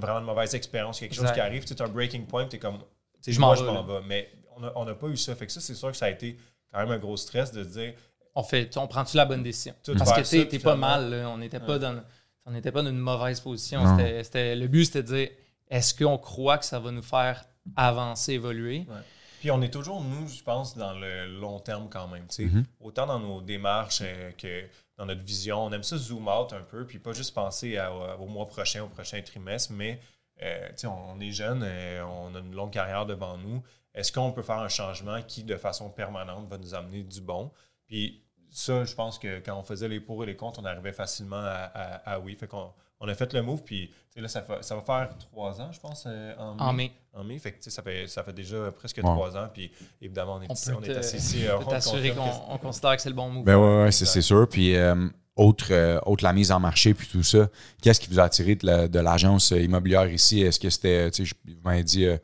C: vraiment une mauvaise expérience, quelque chose
B: Exact.
C: qui arrive, tu as un breaking point, tu es comme. tu
B: Je m'en vais, là.
C: Mais on n'a on n'a pas eu ça. Fait que ça, c'est sûr que ça a été quand même un gros stress de se dire
B: on fait, on prend-tu la bonne décision? Parce que tu t'es pas mal, là. on n'était pas dans, on n'était pas dans une mauvaise position. C'était- le but, c'était de dire, est-ce qu'on croit que ça va nous faire avancer, évoluer?
C: Ouais. Puis on est toujours, nous, je pense, dans le long terme quand même. tu sais.
A: Mhm.
C: Autant dans nos démarches euh, que dans notre vision. On aime ça zoom out un peu, puis pas juste penser à- au mois prochain, au prochain trimestre, mais euh, tu sais, on, on est jeune, euh, on a une longue carrière devant nous. Est-ce qu'on peut faire un changement qui, de façon permanente, va nous amener du bon? Puis ça, je pense que quand on faisait les pour et les contre, on arrivait facilement à, à- à oui. Fait qu'on on a fait le move, puis là, ça, fait- ça va faire trois ans, je pense, euh, en mai.
B: En mai.
C: En mai, fait que, ça fait, ça fait déjà presque
A: Ouais.
C: trois ans, puis évidemment, on est,
B: On
C: ici,
B: peut
C: on est assis ici. euh, on
B: t'assurer
C: confirme
B: qu'on considère que c'est le bon move.
A: Ben ouais, ouais, c'est sûr. Puis, euh, autre, euh, autre la mise en marché, puis tout ça, qu'est-ce qui vous a attiré de la- de l'agence euh, immobilière ici? Est-ce que c'était, tu sais, je- vous m'avez dit, euh,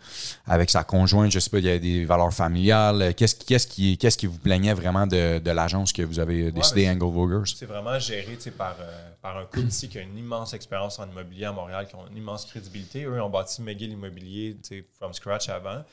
A: avec sa conjointe, je sais pas, il y a des valeurs familiales. Qu'est-ce qui, qui, vous plaignait vraiment de, de l'agence que vous avez décidé,
C: mais
A: Angle Vogers?
C: C'est vraiment géré par, euh, par un couple ici qui a une immense expérience en immobilier à Montréal, qui ont une immense crédibilité. Eux ont bâti McGill Immobilier tu sais, from scratch avant.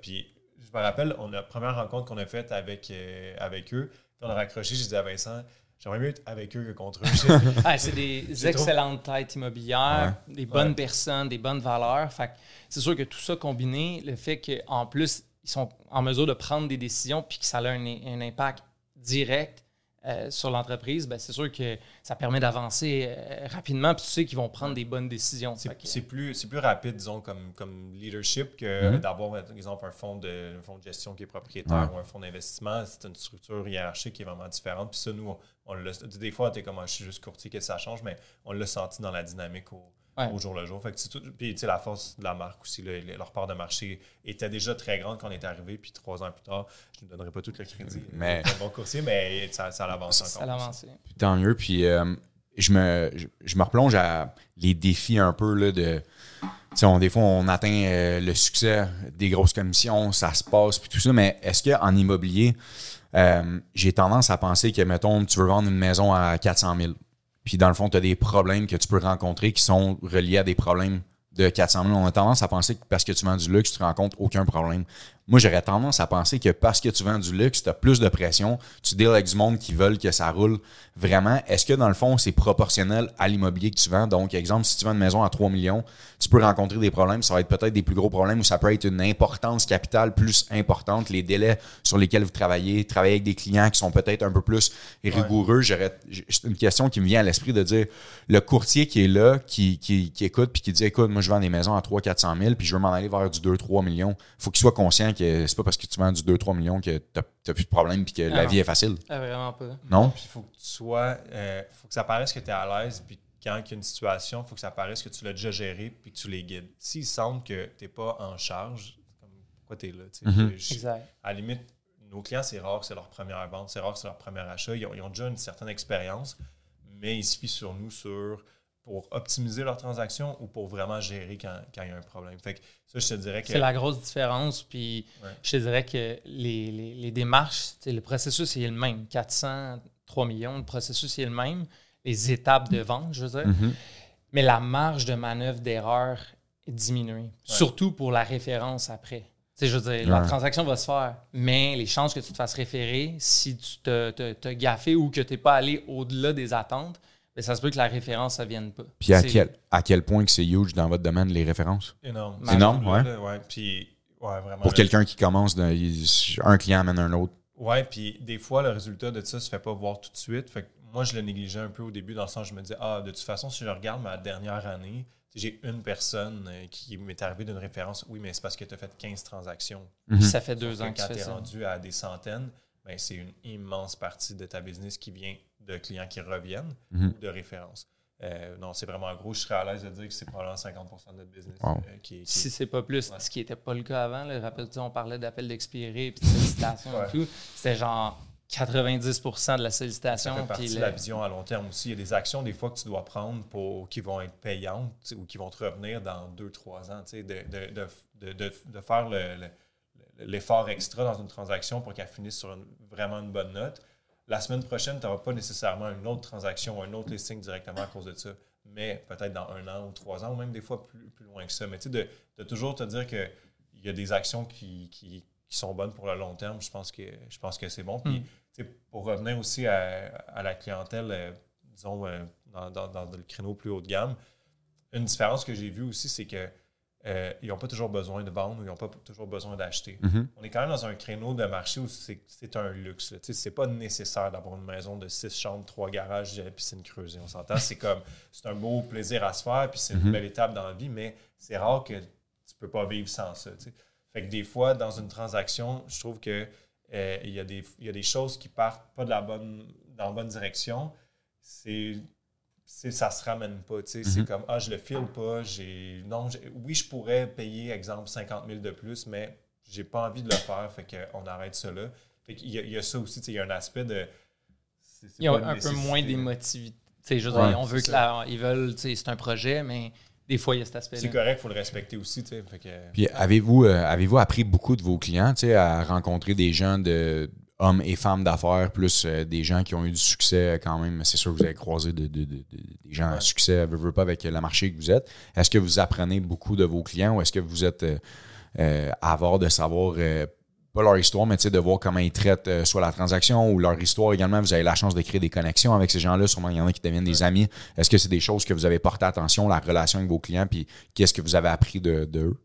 C: Puis je me rappelle, on a, la première rencontre qu'on a faite avec, avec eux, on a raccroché, je disais à Vincent, j'aimerais mieux être avec eux que contre eux.
B: Ah, c'est des
C: trop-
B: excellentes têtes immobilières, des bonnes personnes, des bonnes valeurs. Fait que c'est sûr que tout ça combiné, le fait qu'en plus, ils sont en mesure de prendre des décisions puis que ça a un, un impact direct euh, sur l'entreprise, ben, c'est sûr que ça permet d'avancer euh, rapidement puis tu sais qu'ils vont prendre des bonnes décisions.
C: C'est
B: que-
C: plus, c'est plus rapide, disons, comme, comme leadership que
A: Mhm.
C: d'avoir, par exemple, un fonds, de, un fonds de gestion qui est propriétaire
A: Ouais.
C: ou un fonds d'investissement. C'est une structure hiérarchique qui est vraiment différente. Puis ça, nous, on, on l'a- des fois, tu es comme, Ah, je suis juste courtier, que ça change, mais on l'a senti dans la dynamique au,
B: Ouais.
C: au jour le jour. Fait que tout- puis, tu sais, la force de la marque aussi, là, leur part de marché était déjà très grande quand on est arrivé. Puis trois ans plus tard, je ne donnerai pas tout le crédit.
A: Mais-
C: C'est un bon courtier, mais ça, ça l'avance
B: ça
C: encore.
B: l'a avancé.
A: Puis tant mieux. Puis euh, je, me, je, je me replonge à les défis un peu là, de. on, des fois, on atteint euh, le succès, des grosses commissions, ça se passe, puis tout ça. Mais est-ce qu'en immobilier, euh, j'ai tendance à penser que, mettons, tu veux vendre une maison à 400 000, puis dans le fond, tu as des problèmes que tu peux rencontrer qui sont reliés à des problèmes de 400 000. On a tendance à penser que parce que tu vends du luxe, tu rencontres aucun problème. Moi, j'aurais tendance à penser que parce que tu vends du luxe, tu as plus de pression, tu deals avec du monde qui veulent que ça roule vraiment. Est-ce que dans le fond, c'est proportionnel à l'immobilier que tu vends? Donc, exemple, si tu vends une maison à 3 millions, tu peux rencontrer des problèmes. Ça va être peut-être des plus gros problèmes ou ça peut être une importance capitale plus importante. Les délais sur lesquels vous travaillez, travailler avec des clients qui sont peut-être un peu plus rigoureux. J'aurais, c'est une question qui me vient à l'esprit de dire le courtier qui est là, qui, qui, qui écoute puis qui dit écoute, moi je vends des maisons à 300-400 000 puis je veux m'en aller vers du 2-3 millions. faut qu'il soit conscient que c'est pas parce que tu vends du 2-3 millions que t'as, t'as plus de problème puis que la
B: non.
A: vie est facile.
B: Ah, vraiment pas.
A: Non?
C: Puis il faut que tu sois. euh, faut que ça paraisse que tu es à l'aise. Puis quand il y a une situation, il faut que ça paraisse que tu l'as déjà géré puis que tu les guides. S'ils sentent que tu n'es pas en charge, c'est comme, pourquoi tu es là?
A: Mhm.
C: Je-
B: Exact.
C: à la limite, nos clients, c'est rare que c'est leur première vente, c'est rare que c'est leur premier achat. Ils ont, ils ont déjà une certaine expérience, mais il suffit sur nous sur pour optimiser leur transaction ou pour vraiment gérer quand, quand il y a un problème. Fait que ça, je te dirais que.
B: C'est la grosse différence. Puis
C: Ouais.
B: je te dirais que les, les, les démarches, le processus est le même. 400, 3 millions, le processus est le même. Les étapes de vente, je veux dire.
A: Mhm.
B: Mais la marge de manœuvre d'erreur est diminuée. Surtout pour la référence après. Tu sais, je veux dire, la transaction va se faire, mais les chances que tu te fasses référer, si tu te, te, te gaffé ou que tu n'es pas allé au-delà des attentes, ben, ça se peut que la référence ne vienne pas.
A: Puis à quel, à quel point que c'est huge dans votre domaine, les références?
C: Énorme.
B: C'est
A: énorme, ouais.
C: là, ouais. Puis, ouais, vraiment.
A: Pour quelqu'un qui commence, de- un client amène un autre.
C: Ouais, puis des fois, le résultat de ça se fait pas voir tout de suite. Fait que moi, je le négligeais un peu au début, dans le sens où je me disais, ah, de toute façon, si je regarde ma dernière année, j'ai une personne euh, qui m'est arrivée d'une référence. Oui, mais c'est parce que tu as fait 15 transactions.
B: Puis ça fait deux
C: que
B: ans que tu
C: quand
B: fais
C: tu es
B: ça.
C: rendu à des centaines, c'est une immense partie de ta business qui vient de clients qui reviennent
A: Mhm.
C: ou de références. Euh, non, c'est vraiment gros. Je serais à l'aise de dire que c'est probablement 50% de notre business
A: Wow.
C: euh, qui, est- qui
B: Si
C: est-
B: c'est pas plus,
C: Ouais.
B: ce qui n'était pas le cas avant, là, rappelle-tu, on parlait d'appel d'expiré puis de sollicitation
C: Ouais.
B: et tout. C'était genre 90% de la sollicitation.
C: Ça fait partie
B: puis
C: de la vision à long terme aussi. Il y a des actions, des fois, que tu dois prendre pour qui vont être payantes ou qui vont te revenir dans deux, trois ans. tu sais, De, de, de, de, de- de faire le- le- l'effort extra dans une transaction pour qu'elle finisse sur une- vraiment une bonne note. La semaine prochaine, tu n'auras pas nécessairement une autre transaction ou un autre listing directement à cause de ça. Mais peut-être dans un an ou trois ans, ou même des fois plus, plus loin que ça. Mais tu sais, de, de toujours te dire qu'il y a des actions qui, qui, qui sont bonnes pour le long terme, je pense que, je pense que c'est bon. Puis,
B: Mm.
C: tu sais, pour revenir aussi à, à la clientèle, euh, disons, euh, dans, dans- dans le créneau plus haut de gamme, une différence que j'ai vue aussi, c'est que euh, ils n'ont pas toujours besoin de vendre ou ils n'ont pas toujours besoin d'acheter.
A: Mhm.
C: On est quand même dans un créneau de marché où c'est un luxe. C'est pas nécessaire d'avoir une maison de six chambres, trois garages, piscine creusée. On s'entend. C'est comme c'est un beau plaisir à se faire, puis c'est une
A: Mhm.
C: belle étape dans la vie, mais c'est rare que tu peux pas vivre sans ça. Fait que des fois, dans une transaction, je trouve que euh, il y, a des- il y a des choses qui partent pas de la bonne, dans la bonne direction. C'est- ça se ramène pas. tu sais. C'est
A: Mhm.
C: comme, ah, je le file pas. j'ai non Oui, je pourrais payer, exemple, 50 000 de plus, mais j'ai pas envie de le faire. Fait qu'on arrête là. Fait qu'il y, y a ça aussi. tu sais, Il y a un aspect de.
B: Il y a un peu moins d'émotivité.
A: Ouais,
B: on veut
C: c'est
B: que la- ils veulent, tu sais, c'est un projet, mais des fois, il y a cet aspect-là.
C: C'est correct, il faut le respecter aussi. tu sais. Fait que,
A: Puis avez-vous euh, avez-vous appris beaucoup de vos clients, tu sais, à rencontrer des gens de hommes et femmes d'affaires, plus euh, des gens qui ont eu du succès quand même. C'est sûr que vous avez croisé de- de- de- de- des gens à succès, veux, veux pas avec le marché que vous êtes. Est-ce que vous apprenez beaucoup de vos clients ou est-ce que vous êtes euh, euh, avare de savoir euh, pas leur histoire, mais tu sais, de voir comment ils traitent euh, soit la transaction ou leur histoire également? Vous avez la chance de créer des connexions avec ces gens-là. Sûrement, il y en a qui deviennent des amis. Est-ce que c'est des choses que vous avez porté attention, la relation avec vos clients, puis qu'est-ce que vous avez appris de, de eux?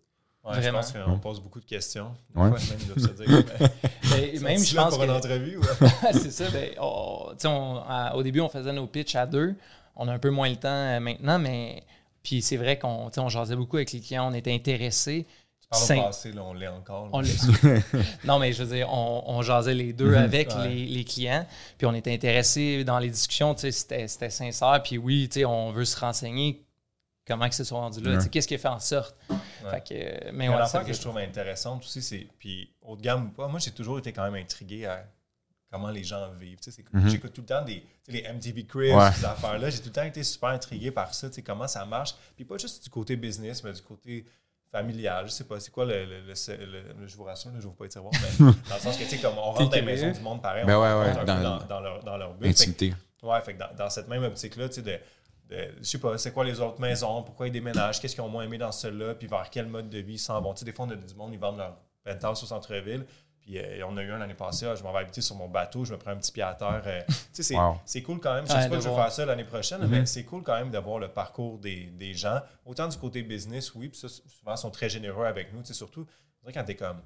C: Ouais, je
B: Vraiment.
C: pense qu'on pose beaucoup de questions. Des
A: Ouais.
C: fois, même, ils doivent se dire, mais,
B: Ben, même, je pense
C: pour une
B: que...
C: entrevue.
B: c'est ça. Ben, on- tu sais, on- à- au début, on faisait nos pitchs à deux. On a un peu moins le temps euh, maintenant, mais puis c'est vrai qu'on on jasait beaucoup avec les clients, on était intéressés.
C: Tu parles
B: Cinq-
C: au passé, là, on l'est encore.
B: On non, mais je veux dire, on, on jasait les deux avec
C: Ouais.
B: les, les clients, puis on était intéressés dans les discussions, tu sais, c'était c'était sincère, puis oui, tu sais, on veut se renseigner comment que c'est sont rendus là,
A: Ouais.
B: tu sais, qu'est-ce qui a fait en sorte?
C: Ouais.
B: Fait que, euh, mais
C: Mais
B: ouais,
C: l'affaire que je trouve intéressante aussi, c'est, puis haut de gamme ou pas, moi j'ai toujours été quand même intrigué à comment les gens vivent. Tu sais, c'est-
A: Mhm.
C: J'écoute tout le temps des, les MTV Cribs,
A: Ouais.
C: ces affaires-là. J'ai tout le temps été super intrigué par ça, tu sais, comment ça marche. Puis pas juste du côté business, mais du côté familial. Je sais pas, c'est quoi le, le, le- le- le- je vous rassure, je ne pas être savoir, mais dans le sens que, tu sais, comme on rentre dans les maisons du monde pareil,
A: Ben
C: on
A: ouais,
C: rentre
A: ouais,
C: un
A: dans-
C: peu dans, dans leur, dans leur but. Fait que-
A: Intimité.
C: Ouais, fait que dans, dans cette même optique-là, tu sais, de- je sais pas, c'est quoi les autres maisons, pourquoi ils déménagent, qu'est-ce qu'ils ont moins aimé dans celle-là, puis vers quel mode de vie ils s'en vont? Tu sais, des fois, on a du monde, ils vendent leur penthouse au centre-ville, puis euh, on a eu un l'année passée, ah, je m'en vais habiter sur mon bateau, je me prends un petit pied à terre. euh, tu sais, c'est,
A: Wow.
C: c'est cool quand même. Je
B: Ouais,
C: sais pas que je vais faire ça l'année prochaine,
A: Mhm.
C: mais c'est cool quand même d'avoir le parcours des, des gens. Autant du côté business, oui, puis ça, souvent, ils sont très généreux avec nous, tu sais, surtout, quand t'es comme,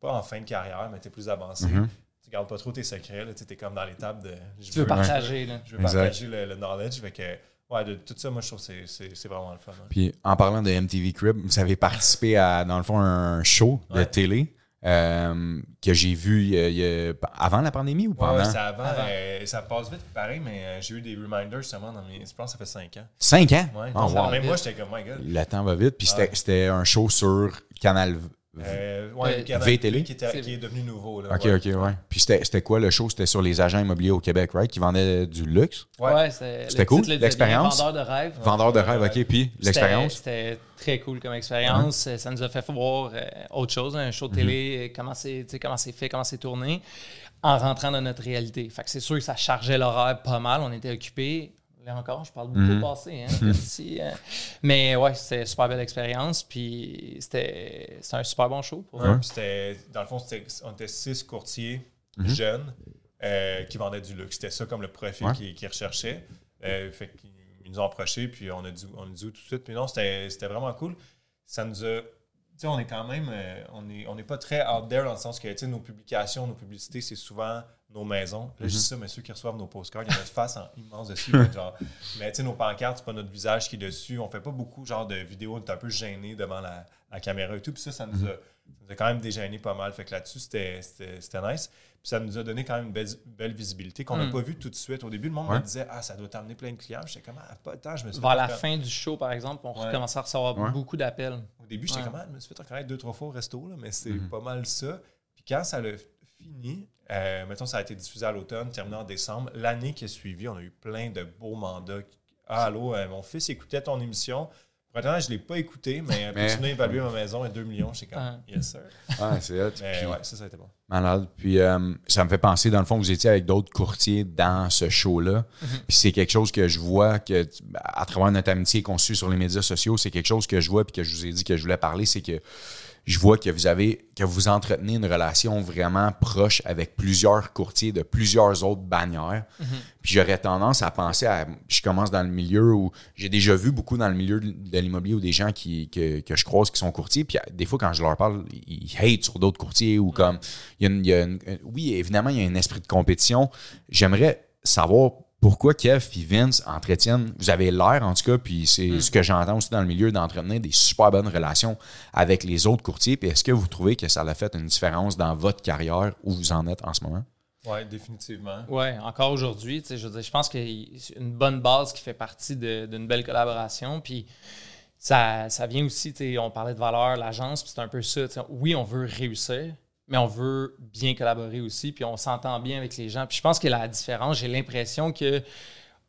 C: pas en fin de carrière, mais t'es plus avancé.
A: Mhm.
C: Tu gardes pas trop tes secrets, là, tu t'es comme dans l'étape de... je
B: tu veux partager, là.
C: je veux
A: Exact.
C: partager le, le knowledge. Fait que, ouais, de tout ça, moi, je trouve que c'est- c'est c'est vraiment le fun. hein.
A: Puis en parlant de MTV Crib, vous avez participé à, dans le fond, un show de
C: Ouais.
A: télé euh, que j'ai vu il y a- il y a- avant la pandémie ou pendant?
C: ouais, c'est avant?
B: Avant.
C: euh, ça passe vite, pareil, mais euh, j'ai eu des reminders justement dans mes. Je pense que ça fait 5 ans.
A: Cinq ans?
C: Ouais,
A: Oh,
C: donc,
A: wow.
C: Même moi, j'étais comme, my god.
A: Le temps va vite. Puis c'était- un show sur Canal V.
C: Euh,
B: Euh,
C: ouais,
A: VTL?
C: qui, était-
B: C'est-
C: qui est devenu nouveau. Là,
A: Ok,
C: ouais.
A: ok, ouais. Puis c'était quoi le show? C'était sur les agents immobiliers au Québec, right? Qui vendaient du luxe?
C: Ouais.
B: c'est-
A: C'était cool, l'expérience?
B: Vendeur de rêve.
A: Vendeur de rêve, ok. Puis l'expérience?
B: C'était très cool comme expérience. Ça nous a fait voir euh, autre chose, un show de télé, euh, comment c'est tu sais, comment c'est fait, comment c'est tourné, en rentrant dans notre réalité. Fait que c'est sûr que ça chargeait l'horaire pas mal. On était occupés. Là encore, je parle beaucoup
A: Mhm.
B: au passé. Hein, ici, euh. mais ouais, c'était une super belle expérience. Puis c'était un super bon show. Pour
C: Ouais, c'était- dans le fond, c'était- on était six courtiers
A: Mhm.
C: jeunes euh, qui vendaient du luxe. C'était ça comme le profil
A: Ouais.
C: qu'ils recherchaient. Euh, fait qu'ils ils nous ont approchés, puis on a dit, on a dit tout de suite. Puis non, c'était c'était vraiment cool. Ça nous a. Tu sais, on est quand même. euh, on n'est on est pas très out there dans le sens que, tu sais, nos publications, nos publicités, c'est souvent nos maisons. Là, je dis ça, mais ceux qui reçoivent nos postcards, il y a notre face en immense dessus. genre. Mais tu sais, nos pancartes, c'est pas notre visage qui est dessus. On fait pas beaucoup, genre, de vidéos, on est un peu gêné devant la, la caméra et tout. Puis ça, ça nous a, ça nous a quand même dégêné pas mal. Fait que là-dessus, c'était- c'était c'était nice. Puis ça nous a donné quand même une belle, belle visibilité qu'on n'a
B: Mm.
C: pas vu tout de suite. Au début, le monde
A: Ouais.
C: me disait Ah, ça doit t'amener plein de clients. J'étais comme Ah, pas tant. Je me suis
B: Vers la fin du show, par exemple, on
C: Ouais.
B: recommençait à recevoir
A: Ouais.
B: beaucoup d'appels.
C: Au début, j'étais
B: Ouais.
C: comme Ah, je me suis fait reconnaître deux, trois fois au resto, là, mais c'est
A: Mhm.
C: pas mal ça. Puis quand ça l'a fini, euh, mettons, ça a été diffusé à l'automne, terminé en décembre. L'année qui a suivi, on a eu plein de beaux mandats. Ah, allô, euh, mon fils écoutait ton émission. Honnête, je ne l'ai pas écouté, mais,
A: Mais-
C: pour évaluer ma maison à 2 millions, j'étais comme
B: Ah.
C: Yes, sir.
A: Ah, c'est hot.
C: Mais
A: Puis-
C: ouais, ça, ça a été bon.
A: Malade. Puis euh, ça me fait penser, dans le fond, vous étiez avec d'autres courtiers dans ce show-là. Puis c'est quelque chose que je vois que, à travers notre amitié qu'on suit sur les médias sociaux, c'est quelque chose que je vois puis que je vous ai dit que je voulais parler, c'est que je vois que vous avez que vous entretenez une relation vraiment proche avec plusieurs courtiers de plusieurs autres bannières. Puis j'aurais tendance à penser à je commence dans le milieu où j'ai déjà vu beaucoup dans le milieu de l'immobilier ou des gens qui, que, que je croise qui sont courtiers puis des fois quand je leur parle ils hate sur d'autres courtiers ou comme il y a, une, il y a une- oui évidemment il y a un esprit de compétition. J'aimerais savoir pourquoi Kev et Vince entretiennent, vous avez l'air en tout cas, puis c'est ce que j'entends aussi dans le milieu d'entretenir des super bonnes relations avec les autres courtiers. Puis est-ce que vous trouvez que ça a fait une différence dans votre carrière où vous en êtes en ce moment?
C: Oui, définitivement.
B: Oui, encore aujourd'hui, tu sais, je veux dire, je pense qu'il y a une bonne base qui fait partie de- d'une belle collaboration. Puis ça, ça vient aussi, tu sais, on parlait de valeur, l'agence, puis c'est un peu ça. tu sais, Oui, on veut réussir, mais on veut bien collaborer aussi, puis on s'entend bien avec les gens. Puis je pense que la différence, j'ai l'impression que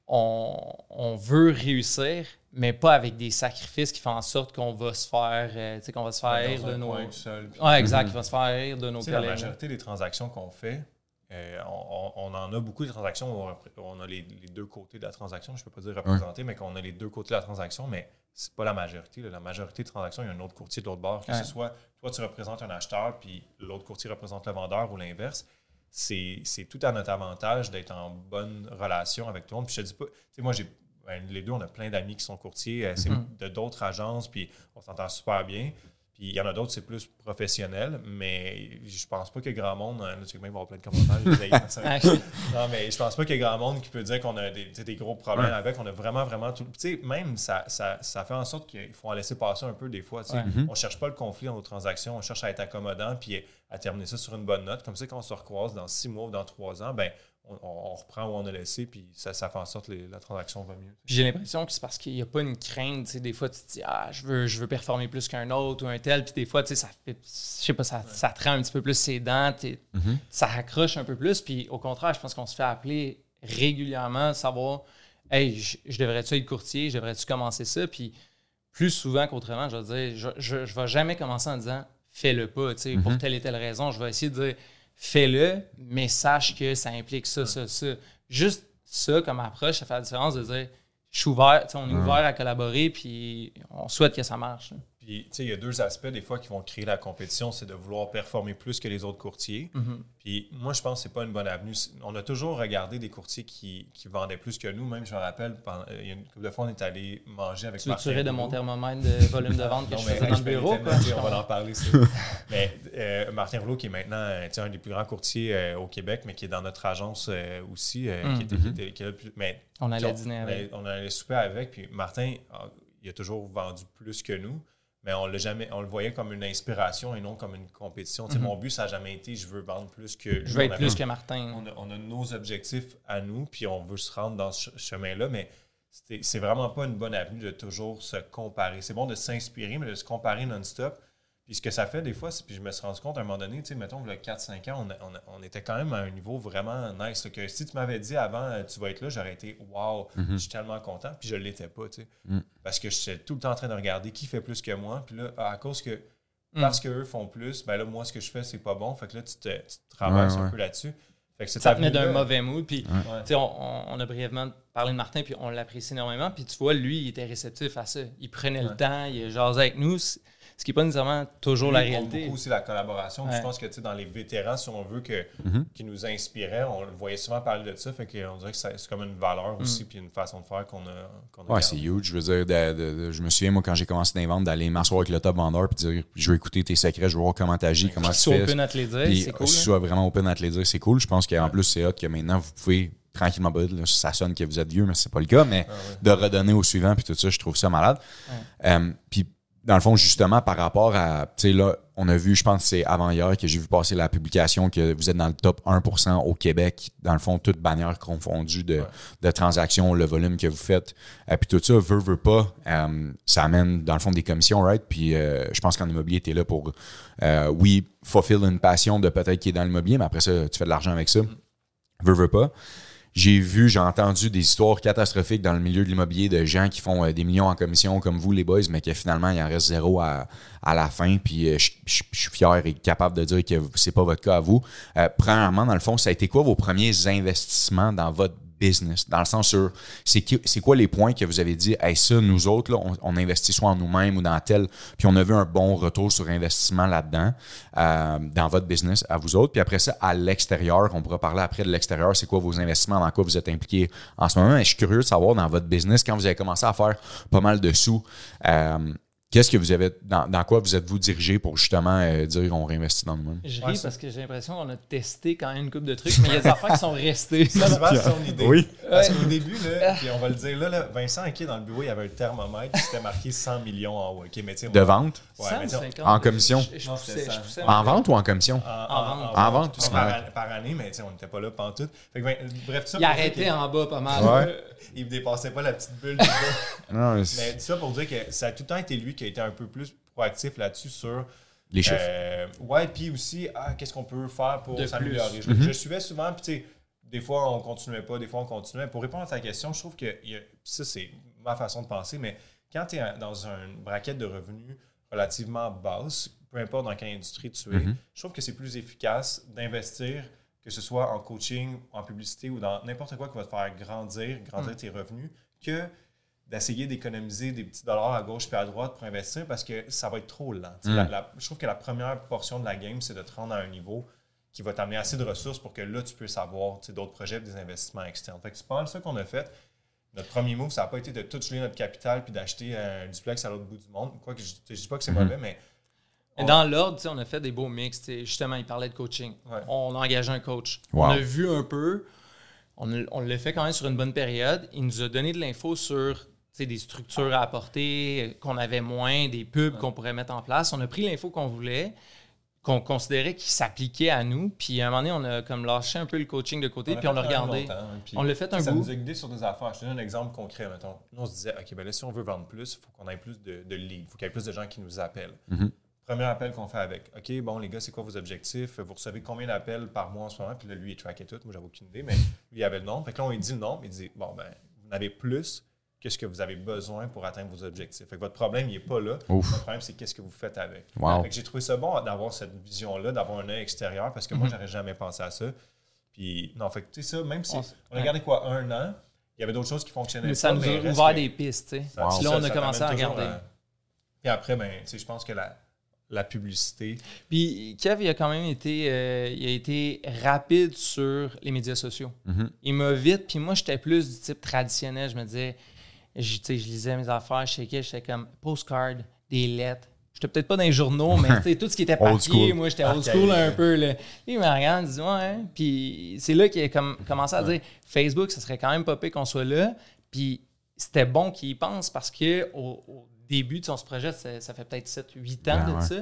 B: on, on veut réussir, mais pas avec des sacrifices qui font en sorte qu'on va se faire, euh, tu sais, qu'on va se faire
C: Dans
B: de nos.
C: seul. Puis,
B: Ouais, exact, qui va se faire rire de nos
C: sais, la
B: collègues.
C: majorité des transactions qu'on fait, euh, on, on- en a beaucoup de transactions où on, a les, les deux côtés de la transaction. Je ne peux pas dire représenter, mais qu'on a les deux côtés de la transaction, mais c'est pas la majorité. là. La majorité des transactions, il y a un autre courtier de l'autre bord. Que
B: Ouais.
C: ce soit toi, tu représentes un acheteur, puis l'autre courtier représente le vendeur ou l'inverse. C'est c'est tout à notre avantage d'être en bonne relation avec tout le monde. Puis je te dis pas, tu sais, moi, j'ai ben, les deux, on a plein d'amis qui sont courtiers. euh, C'est
B: Mhm.
C: de d'autres agences, puis on s'entend super bien. Puis il y en a d'autres, c'est plus professionnel, mais je pense pas qu'il y ait grand monde. hein, Là, tu sais, même avoir plein de commentaires.
B: Ah,
C: non, mais je pense pas qu'il y ait grand monde qui peut dire qu'on a des, gros problèmes
A: Ouais.
C: avec. On a vraiment, vraiment tout. Tu sais, même ça, ça, ça fait en sorte qu'il faut en laisser passer un peu des fois. tu sais.
B: Ouais.
A: Mhm.
C: On cherche pas le conflit dans nos transactions, on cherche à être accommodant puis à terminer ça sur une bonne note. Comme ça, quand on se recroise dans six mois ou dans trois ans, ben on, on reprend où on a laissé, puis ça, ça fait en sorte que les- la transaction va mieux.
B: J'ai l'impression que c'est parce qu'il n'y a pas une crainte. Des fois, tu te dis, ah, je veux, je veux performer plus qu'un autre ou un tel. Puis des fois, tu sais, ça fait, je sais pas, ça, ça te rend un petit peu plus ses dents.
A: Mhm.
B: Ça accroche un peu plus. Puis au contraire, je pense qu'on se fait appeler régulièrement, savoir, hey, je, je devrais-tu être courtier? Je devrais-tu commencer ça? Puis plus souvent qu'autrement, je vais dire, je, je, je vais jamais commencer en disant, fais-le pas, tu sais, pour telle et telle raison. Je vais essayer de dire, fais-le, mais sache que ça implique ça, ça, ça. Juste ça comme approche, ça fait la différence de dire je suis ouvert, tu sais, on est ouvert à collaborer, puis on souhaite que ça marche. là.
C: Puis, tu sais, il y a deux aspects des fois qui vont créer la compétition, c'est de vouloir performer plus que les autres courtiers.
B: Mhm.
C: Puis, moi, je pense que c'est pas une bonne avenue. On a toujours regardé des courtiers qui, qui vendaient plus que nous. Même, je me rappelle, pendant- il y a une couple de fois, on est allé manger avec
B: Tu veux de mon thermomètre de volume de vente que
C: Non,
B: je faisais dans le bureau? quoi?
C: on va en parler. ça. mais euh, Martin Rouleau, qui est maintenant euh, un des plus grands courtiers euh, au Québec, mais qui est dans notre agence euh, aussi, euh,
B: Mm.
C: qui, était, qui était- qui plus- mais
B: On allait dîner avec.
C: on allait souper avec. Puis Martin, ah, il a toujours vendu plus que nous. Mais on, l'a jamais, on le voyait comme une inspiration et non comme une compétition.
B: Mhm.
C: Mon but, ça n'a jamais été je veux vendre plus que.
B: Je veux
C: on
B: être
C: avait-
B: plus que Martin.
C: on a, on a nos objectifs à nous, puis on veut se rendre dans ce ch- chemin-là, mais c'est c'est vraiment pas une bonne avenue de toujours se comparer. C'est bon de s'inspirer, mais de se comparer non-stop. Puis ce que ça fait des fois, c'est, puis je me suis rendu compte à un moment donné, tu sais, mettons, le 4-5 ans, on, a- on a- on était quand même à un niveau vraiment nice. là, que si tu m'avais dit avant, euh, tu vas être là, j'aurais été wow, je suis tellement content, puis je l'étais pas, tu sais.
A: Mhm.
C: Parce que j'étais tout le temps en train de regarder qui fait plus que moi, puis là, à cause que
B: Mm.
C: parce qu'eux font plus, ben là, moi, ce que je fais, c'est pas bon. Fait que là, tu te, tu te traverses
A: Ouais,
C: un peu là-dessus. Fait que
B: Ça tenait d'un mauvais mood. Puis,
C: Ouais.
B: tu sais, on, on- on a brièvement parlé de Martin, puis on l'apprécie énormément. Puis, tu vois, lui, il était réceptif à ça. Il prenait le temps, il jasait avec nous, ce qui n'est pas nécessairement toujours la
C: Lui,
B: réalité.
C: beaucoup aussi la collaboration.
B: Ouais.
C: Je pense que tu sais, dans les vétérans, si on veut, que,
A: Mhm.
C: qui nous inspiraient, on le voyait souvent parler de ça. Fait qu'on dirait que c'est comme une valeur aussi,
B: Mm.
C: puis une façon de faire qu'on a. qu'on a
A: Ouais,
C: gardé.
A: c'est huge. Je veux dire, de- de- de- je me souviens, moi, quand j'ai commencé dans d'aller m'asseoir avec le top vendeur puis dire je veux écouter tes secrets, je veux voir comment tu agis, comment tu fais.
B: open à te les dire, c'est cool.
A: si
B: hein.
A: tu sois vraiment open à te les dire, c'est cool. Je pense qu'en
C: Ouais.
A: plus, c'est hot que maintenant, vous pouvez tranquillement, là, ça sonne que vous êtes vieux, mais c'est pas le cas, mais
C: Ah ouais.
A: de redonner au suivant, puis tout ça, je trouve ça malade. Euh, puis, dans le fond, justement, par rapport à, tu sais, là, on a vu, je pense que c'est avant-hier que j'ai vu passer la publication que vous êtes dans le top 1% au Québec, dans le fond, toutes bannières confondues de,
C: Ouais.
A: de transactions, le volume que vous faites. Et puis tout ça, veut, veut pas, euh, ça amène, dans le fond, des commissions, right? Puis euh, je pense qu'en immobilier, tu es là pour, euh, oui, fulfill une passion de peut-être qui est dans l'immobilier, mais après ça, tu fais de l'argent avec ça. Veux, veux pas. J'ai vu, j'ai entendu des histoires catastrophiques dans le milieu de l'immobilier de gens qui font euh, des millions en commission comme vous, les boys, mais que finalement, il en reste zéro à, à la fin. Puis euh, je suis fier et capable de dire que c'est pas votre cas à vous. Euh, premièrement, dans le fond, ça a été quoi vos premiers investissements dans votre business? Dans le sens sur, c'est quoi les points que vous avez dit, hey, ça, nous autres, là, on, on investit soit en nous-mêmes ou dans tel, puis on a vu un bon retour sur investissement là-dedans, euh, dans votre business, à vous autres. Puis après ça, à l'extérieur, on pourra parler après de l'extérieur, c'est quoi vos investissements, dans quoi vous êtes impliqués en ce moment. Mais je suis curieux de savoir dans votre business, quand vous avez commencé à faire pas mal de sous, euh, Qu'est-ce que vous avez, dans, dans quoi vous êtes-vous dirigé pour justement euh, dire on réinvestit dans nous-mêmes?
B: Je
C: Ouais,
B: ris parce que j'ai l'impression qu'on a testé quand même une couple de trucs, mais il y a des affaires qui sont restées.
C: C'est son idée.
A: Oui.
C: Parce qu'au début, là, puis on va le dire, là, là, Vincent, OK, dans le bureau, il y avait un thermomètre, puis c'était marqué 100 millions en haut. OK, mais
A: De
C: moi-
A: vente?
C: Ouais, mais tu sais,
B: 150.
A: En commission?
B: Je, je
C: Non,
B: poussais, je poussais
A: En vente ou en commission?
C: En,
B: En vente.
A: En vente,
C: Par,
A: ouais.
C: par année, mais on n'était pas là pantoute. Fait que, ben, bref, ça
B: Il arrêtait en bas pas mal.
A: Ouais.
C: Il ne dépassait pas la petite bulle du bas.
A: Non,
C: Mais
A: c'est-
C: ça pour dire que ça a tout le temps été lui qui a été un peu plus proactif là-dessus sur.
A: les chiffres.
C: Euh, ouais, puis aussi, ah, qu'est-ce qu'on peut faire pour s'améliorer? Je,
A: Mhm.
C: je suivais souvent, puis tu sais, des fois on continuait pas, des fois on continuait. Pour répondre à ta question, je trouve que a- ça, c'est ma façon de penser, mais quand tu es dans une braquette de revenus relativement basse, peu importe dans quelle industrie tu es,
A: Mhm.
C: je trouve que c'est plus efficace d'investir, que ce soit en coaching, en publicité ou dans n'importe quoi qui va te faire grandir, grandir
B: Mm.
C: tes revenus, que d'essayer d'économiser des petits dollars à gauche puis à droite pour investir parce que ça va être trop lent.
A: Mm.
C: la- la- je trouve que la première portion de la game, c'est de te rendre à un niveau qui va t'amener assez de ressources pour que là, tu puisses avoir tu sais, d'autres projets, des investissements externes. Fait que c'est pas mal ça qu'on a fait. Notre premier move, ça n'a pas été de tout geler notre capital puis d'acheter un duplex à l'autre bout du monde. Quoi que je ne dis pas que c'est
A: Mhm.
C: mauvais, mais
B: dans l'ordre, on a fait des beaux mix. Justement, il parlait de coaching.
C: Ouais.
B: On a engagé un coach.
A: Wow.
B: On a vu un peu. On, l'a fait quand même sur une bonne période. Il nous a donné de l'info sur des structures à apporter, euh, qu'on avait moins, des pubs qu'on pourrait mettre en place. On a pris l'info qu'on voulait, qu'on considérait qui s'appliquait à nous. Puis à un moment donné, on a comme lâché un peu le coaching de côté, puis on a
C: fait quand même
B: regardé. On l'a fait un
C: ça
B: bout.
C: nous a guidé sur des affaires. Je te donne un exemple concret, mettons. Nous, on se disait, OK, ben là, si on veut vendre plus, il faut qu'on ait plus de, de leads. Il faut qu'il y ait plus de gens qui nous appellent.
A: Mhm.
C: Premier appel qu'on fait avec. OK, bon, les gars, c'est quoi vos objectifs? Vous recevez combien d'appels par mois en ce moment? Puis là, lui, il traquait tout. Moi, j'avais aucune idée, mais lui, il avait le nombre. Fait que là, on lui dit le nombre. Il dit, bon, ben, vous en avez plus que ce que vous avez besoin pour atteindre vos objectifs. Fait que votre problème, il n'est pas là.
A: Ouf.
C: Votre problème, c'est qu'est-ce que vous faites avec.
A: Wow.
C: Fait que j'ai trouvé ça bon d'avoir cette vision-là, d'avoir un œil extérieur, parce que moi, j'aurais jamais pensé à ça. Puis, non, fait que, tu sais, ça, même si
B: On
C: a gardé quoi, un an, il y avait d'autres choses qui fonctionnaient
B: Mais ça
C: pas,
B: nous a
C: mais
B: ouvert des pistes. tu sais.
C: ça-
A: Wow.
B: Puis là,
C: ça-
B: on a
C: ça
B: commencé à regarder.
C: Puis après, ben, tu sais, je pense que la, la publicité,
B: Puis Kev, il a quand même été, euh, il a été rapide sur les médias sociaux.
A: Mhm.
B: Il m'a vite, puis moi, j'étais plus du type traditionnel. Je me disais, je, je lisais mes affaires, je checkais, j'étais comme postcard, des lettres. J'étais peut-être pas dans les journaux, mais tout ce qui était papier, moi, j'étais old
C: Archaïque.
B: school un peu. Là. Puis il me regarde, il dit, ouais. Puis c'est là qu'il a comme, commencé à dire, Facebook, ça serait quand même pas qu'on soit là. Puis c'était bon qu'il y pense parce que au, au début de son projet, ça, ça fait peut-être 7-8 ans
A: Ben
B: de
A: ouais.
B: ça.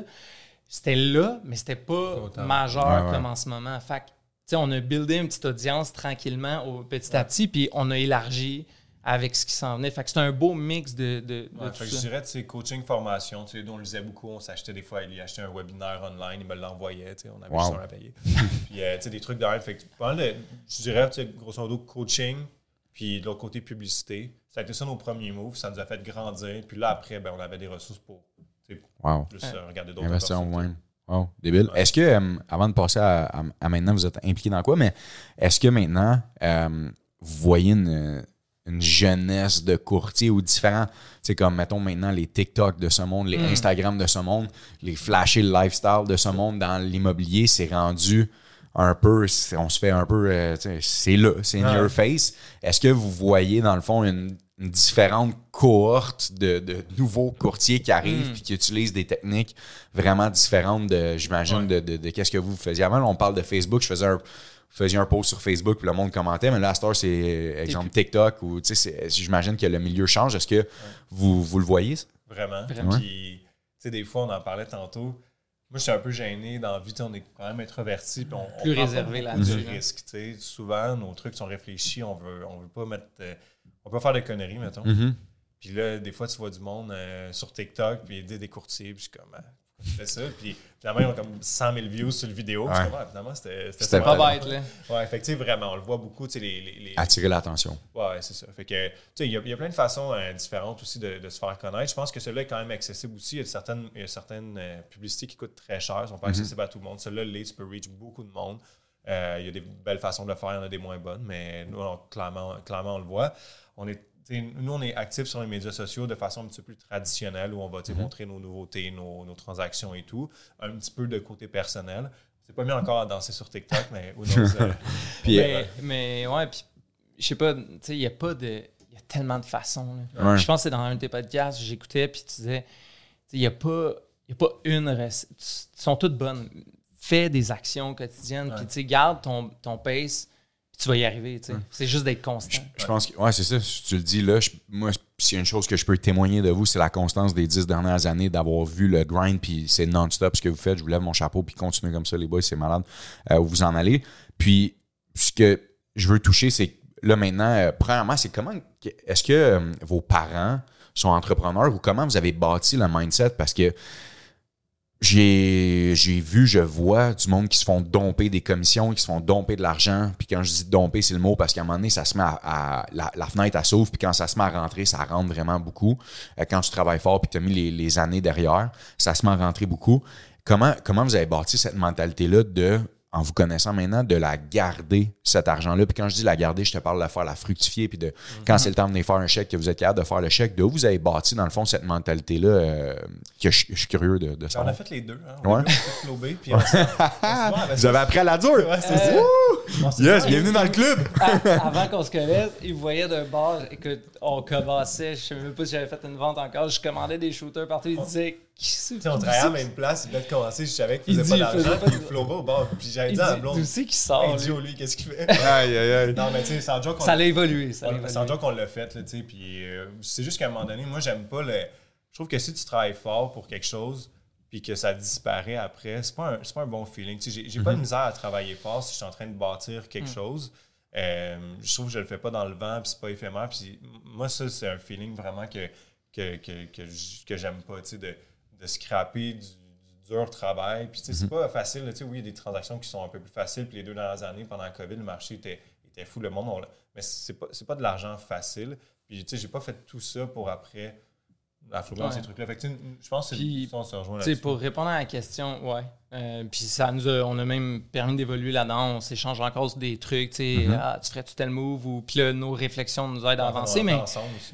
B: C'était là, mais c'était pas majeur
A: Ouais, ouais.
B: comme en ce moment. Fait que, tu sais, on a buildé une petite audience tranquillement au, petit à petit, puis on a élargi avec ce qui s'en venait. Fait que c'est un beau mix de, de, de
C: ouais,
B: tout
C: fait que je dirais, tu coaching, formation, tu sais, dont on lisait beaucoup, on s'achetait des fois, il achetait un webinaire online, il me l'envoyait, tu sais, on avait
A: Wow.
C: juste à payer. puis, euh, tu sais, des trucs de Fait que, je dirais, tu sais, grosso modo, coaching, puis de l'autre côté, publicité. Ça a été ça nos premiers moves, ça nous a fait grandir. Puis là, après, ben, on avait des ressources pour tu sais,
A: Wow.
C: plus
B: Ouais.
C: euh, regarder d'autres
A: Investir en. Wow, débile. Est-ce que, euh, avant de passer à, à- à maintenant, vous êtes impliqué dans quoi, mais est-ce que maintenant, euh, vous voyez une, une jeunesse de courtiers ou différents, tu sais, comme, mettons maintenant, les TikTok de ce monde, les
B: Mm.
A: Instagram de ce monde, les flashy lifestyle de ce monde dans l'immobilier, c'est rendu un peu, c'est- on se fait un peu, euh, c'est là, c'est in your face. Est-ce que vous voyez, dans le fond, une, une différente cohorte de, de nouveaux courtiers qui arrivent
B: Mm.
A: puis qui utilisent des techniques vraiment différentes de, j'imagine,
C: Ouais.
A: de, de, de qu'est-ce que vous faisiez? Avant? Là, on parle de Facebook, je faisais un, faisiez un post sur Facebook puis le monde commentait, mais là, à cette heure, c'est euh, exemple TikTok ou, tu sais, c'est- j'imagine que le milieu change. Est-ce que vous, vous le voyez? ça?
C: Vraiment.
B: Vraiment.
C: Puis, tu sais, des fois, on en parlait tantôt. Moi, je suis un peu gêné dans la vie. On est quand même introverti. Puis on, on
B: Plus
C: pas
B: réservé là-dessus,
C: sais. Souvent, nos trucs sont réfléchis. On veut, on veut pas mettre. euh, on peut faire des conneries, mettons.
A: Mhm.
C: Puis là, des fois, tu vois du monde euh, sur TikTok, puis disent des courtiers, puis je suis comme, fais ça? Puis finalement, ils ont comme 100 000 views sur le vidéo. Puis Ah, finalement, c'était.
B: Pas
A: Ouais.
B: bête, là.
C: Ouais, effectivement, vraiment, on le voit beaucoup, tu sais, les, les, les-
A: Attirer l'attention.
C: Ouais, c'est ça. Fait que, tu sais, il y, y a plein de façons euh, différentes aussi de, de se faire connaître. Je pense que celui-là est quand même accessible aussi. Il y a certaines, y a certaines euh, publicités qui coûtent très cher, sont pas
A: Mhm.
C: accessibles à tout le monde. Celui-là, le lead, tu peux reach beaucoup de monde. Euh, il y a des belles façons de le faire, il y en a des moins bonnes, mais nous, on- clairement, clairement, on le voit. On est, nous, on est actifs sur les médias sociaux de façon un petit peu plus traditionnelle où on va sais, montrer nos nouveautés, nos, nos transactions et tout. Un petit peu de côté personnel. C'est pas mis encore à danser sur TikTok, mais who knows, euh,
A: Puis,
B: mais, mais ouais, puis je sais pas, tu sais, il n'y a pas de. Il y a tellement de façons.
A: Ouais.
B: Je pense que c'est dans un de tes podcasts, j'écoutais, puis tu disais, il n'y a pas. Il y a pas une recette. Ils sont toutes bonnes. Fais des actions quotidiennes, puis tu sais, garde ton, ton pace, tu vas y arriver. tu sais. C'est juste d'être constant.
A: Je pense que, ouais, c'est ça. Si tu le dis là, je- moi, s'il y a une chose que je peux témoigner de vous, c'est la constance des dix dernières années d'avoir vu le grind, puis c'est non-stop ce que vous faites. Je vous lève mon chapeau, puis continuez comme ça, les boys, c'est malade euh, où vous en allez. Puis, ce que je veux toucher, c'est là maintenant, euh, premièrement, c'est comment, est-ce que euh, vos parents sont entrepreneurs? Ou comment vous avez bâti le mindset? Parce que j'ai vu, je vois du monde qui se font domper des commissions, qui se font domper de l'argent. Puis quand je dis domper, c'est le mot parce qu'à un moment donné, ça se met à, à- la, fenêtre elle s'ouvre, puis quand ça se met à rentrer, ça rentre vraiment beaucoup. Euh, quand tu travailles fort puis tu as mis les, les années derrière, ça se met à rentrer beaucoup. Comment, comment vous avez bâti cette mentalité-là de, en vous connaissant maintenant, de la garder, cet argent-là? Puis quand je dis la garder, je te parle de la faire la fructifier, puis de quand c'est le temps de venir faire un chèque, que vous êtes capable de faire le chèque, de où vous avez bâti, dans le fond, cette mentalité-là, euh, que je, je suis curieux de, de
C: on
A: savoir.
C: a fait les deux. Hein?
A: Ouais.
C: On a fait flobé, puis on on
A: Vous avez appris à la dure?
C: Ouais, c'est ça. On s'est-
A: Yes, bienvenue dans le club!
B: À- avant qu'on se connaisse, ils voyaient d'un bar, écoute, on commençait, je sais même pas si j'avais fait une vente encore, je commandais des shooters partout, ils disaient,
C: Tu sais, on travaillait à la même place, il venait de commencer, je savais qu'il
B: Il
C: faisait
B: dit,
C: pas
B: il
C: d'argent, puis il flowait au bord. Puis j'avais
B: Il
C: dit à la
B: dit,
C: blonde,
B: d'où c'est qui sort,
C: hey,
B: lui?
C: Gio, lui, qu'est-ce qu'il fait?
A: Aïe, aïe, aïe.
C: non, mais tu sais, sans joke, on-
B: Ça allait évoluer, ça évoluer.
C: sans dire qu'on l'a fait, là, tu sais, puis euh, c'est juste qu'à un moment donné, moi, j'aime pas le... Je trouve que si tu travailles fort pour quelque chose, puis que ça disparaît après, c'est pas un, c'est pas un bon feeling. Tu sais, j'ai, j'ai pas de misère à travailler fort si je suis en train de bâtir quelque chose. Euh, je trouve que je le fais pas dans le vent, puis c'est pas éphémère. Puis moi, ça, c'est un feeling vraiment que, que, que, que, que j'aime pas, tu sais, de, de scraper du, du dur travail. Puis, tu sais, c'est pas facile. Tu sais, oui, il y a des transactions qui sont un peu plus faciles. Puis les deux dernières années, pendant la COVID, le marché était, était fou. Le monde, on mais c'est pas, c'est pas de l'argent facile. Puis, tu sais, j'ai pas fait tout ça pour après afflouer dans
B: Ouais.
C: ces trucs-là. Fait que, tu sais, je pense que c'est
B: Puis,
C: ça, on se rejoint là-dessus.
B: pour répondre à la question, ouais. Euh, puis ça nous a, on a même permis d'évoluer là-dedans. On s'échange encore des trucs, tu sais, ah, tu ferais-tu tel move ou puis là, nos réflexions nous aident à avancer.
C: va
B: Mais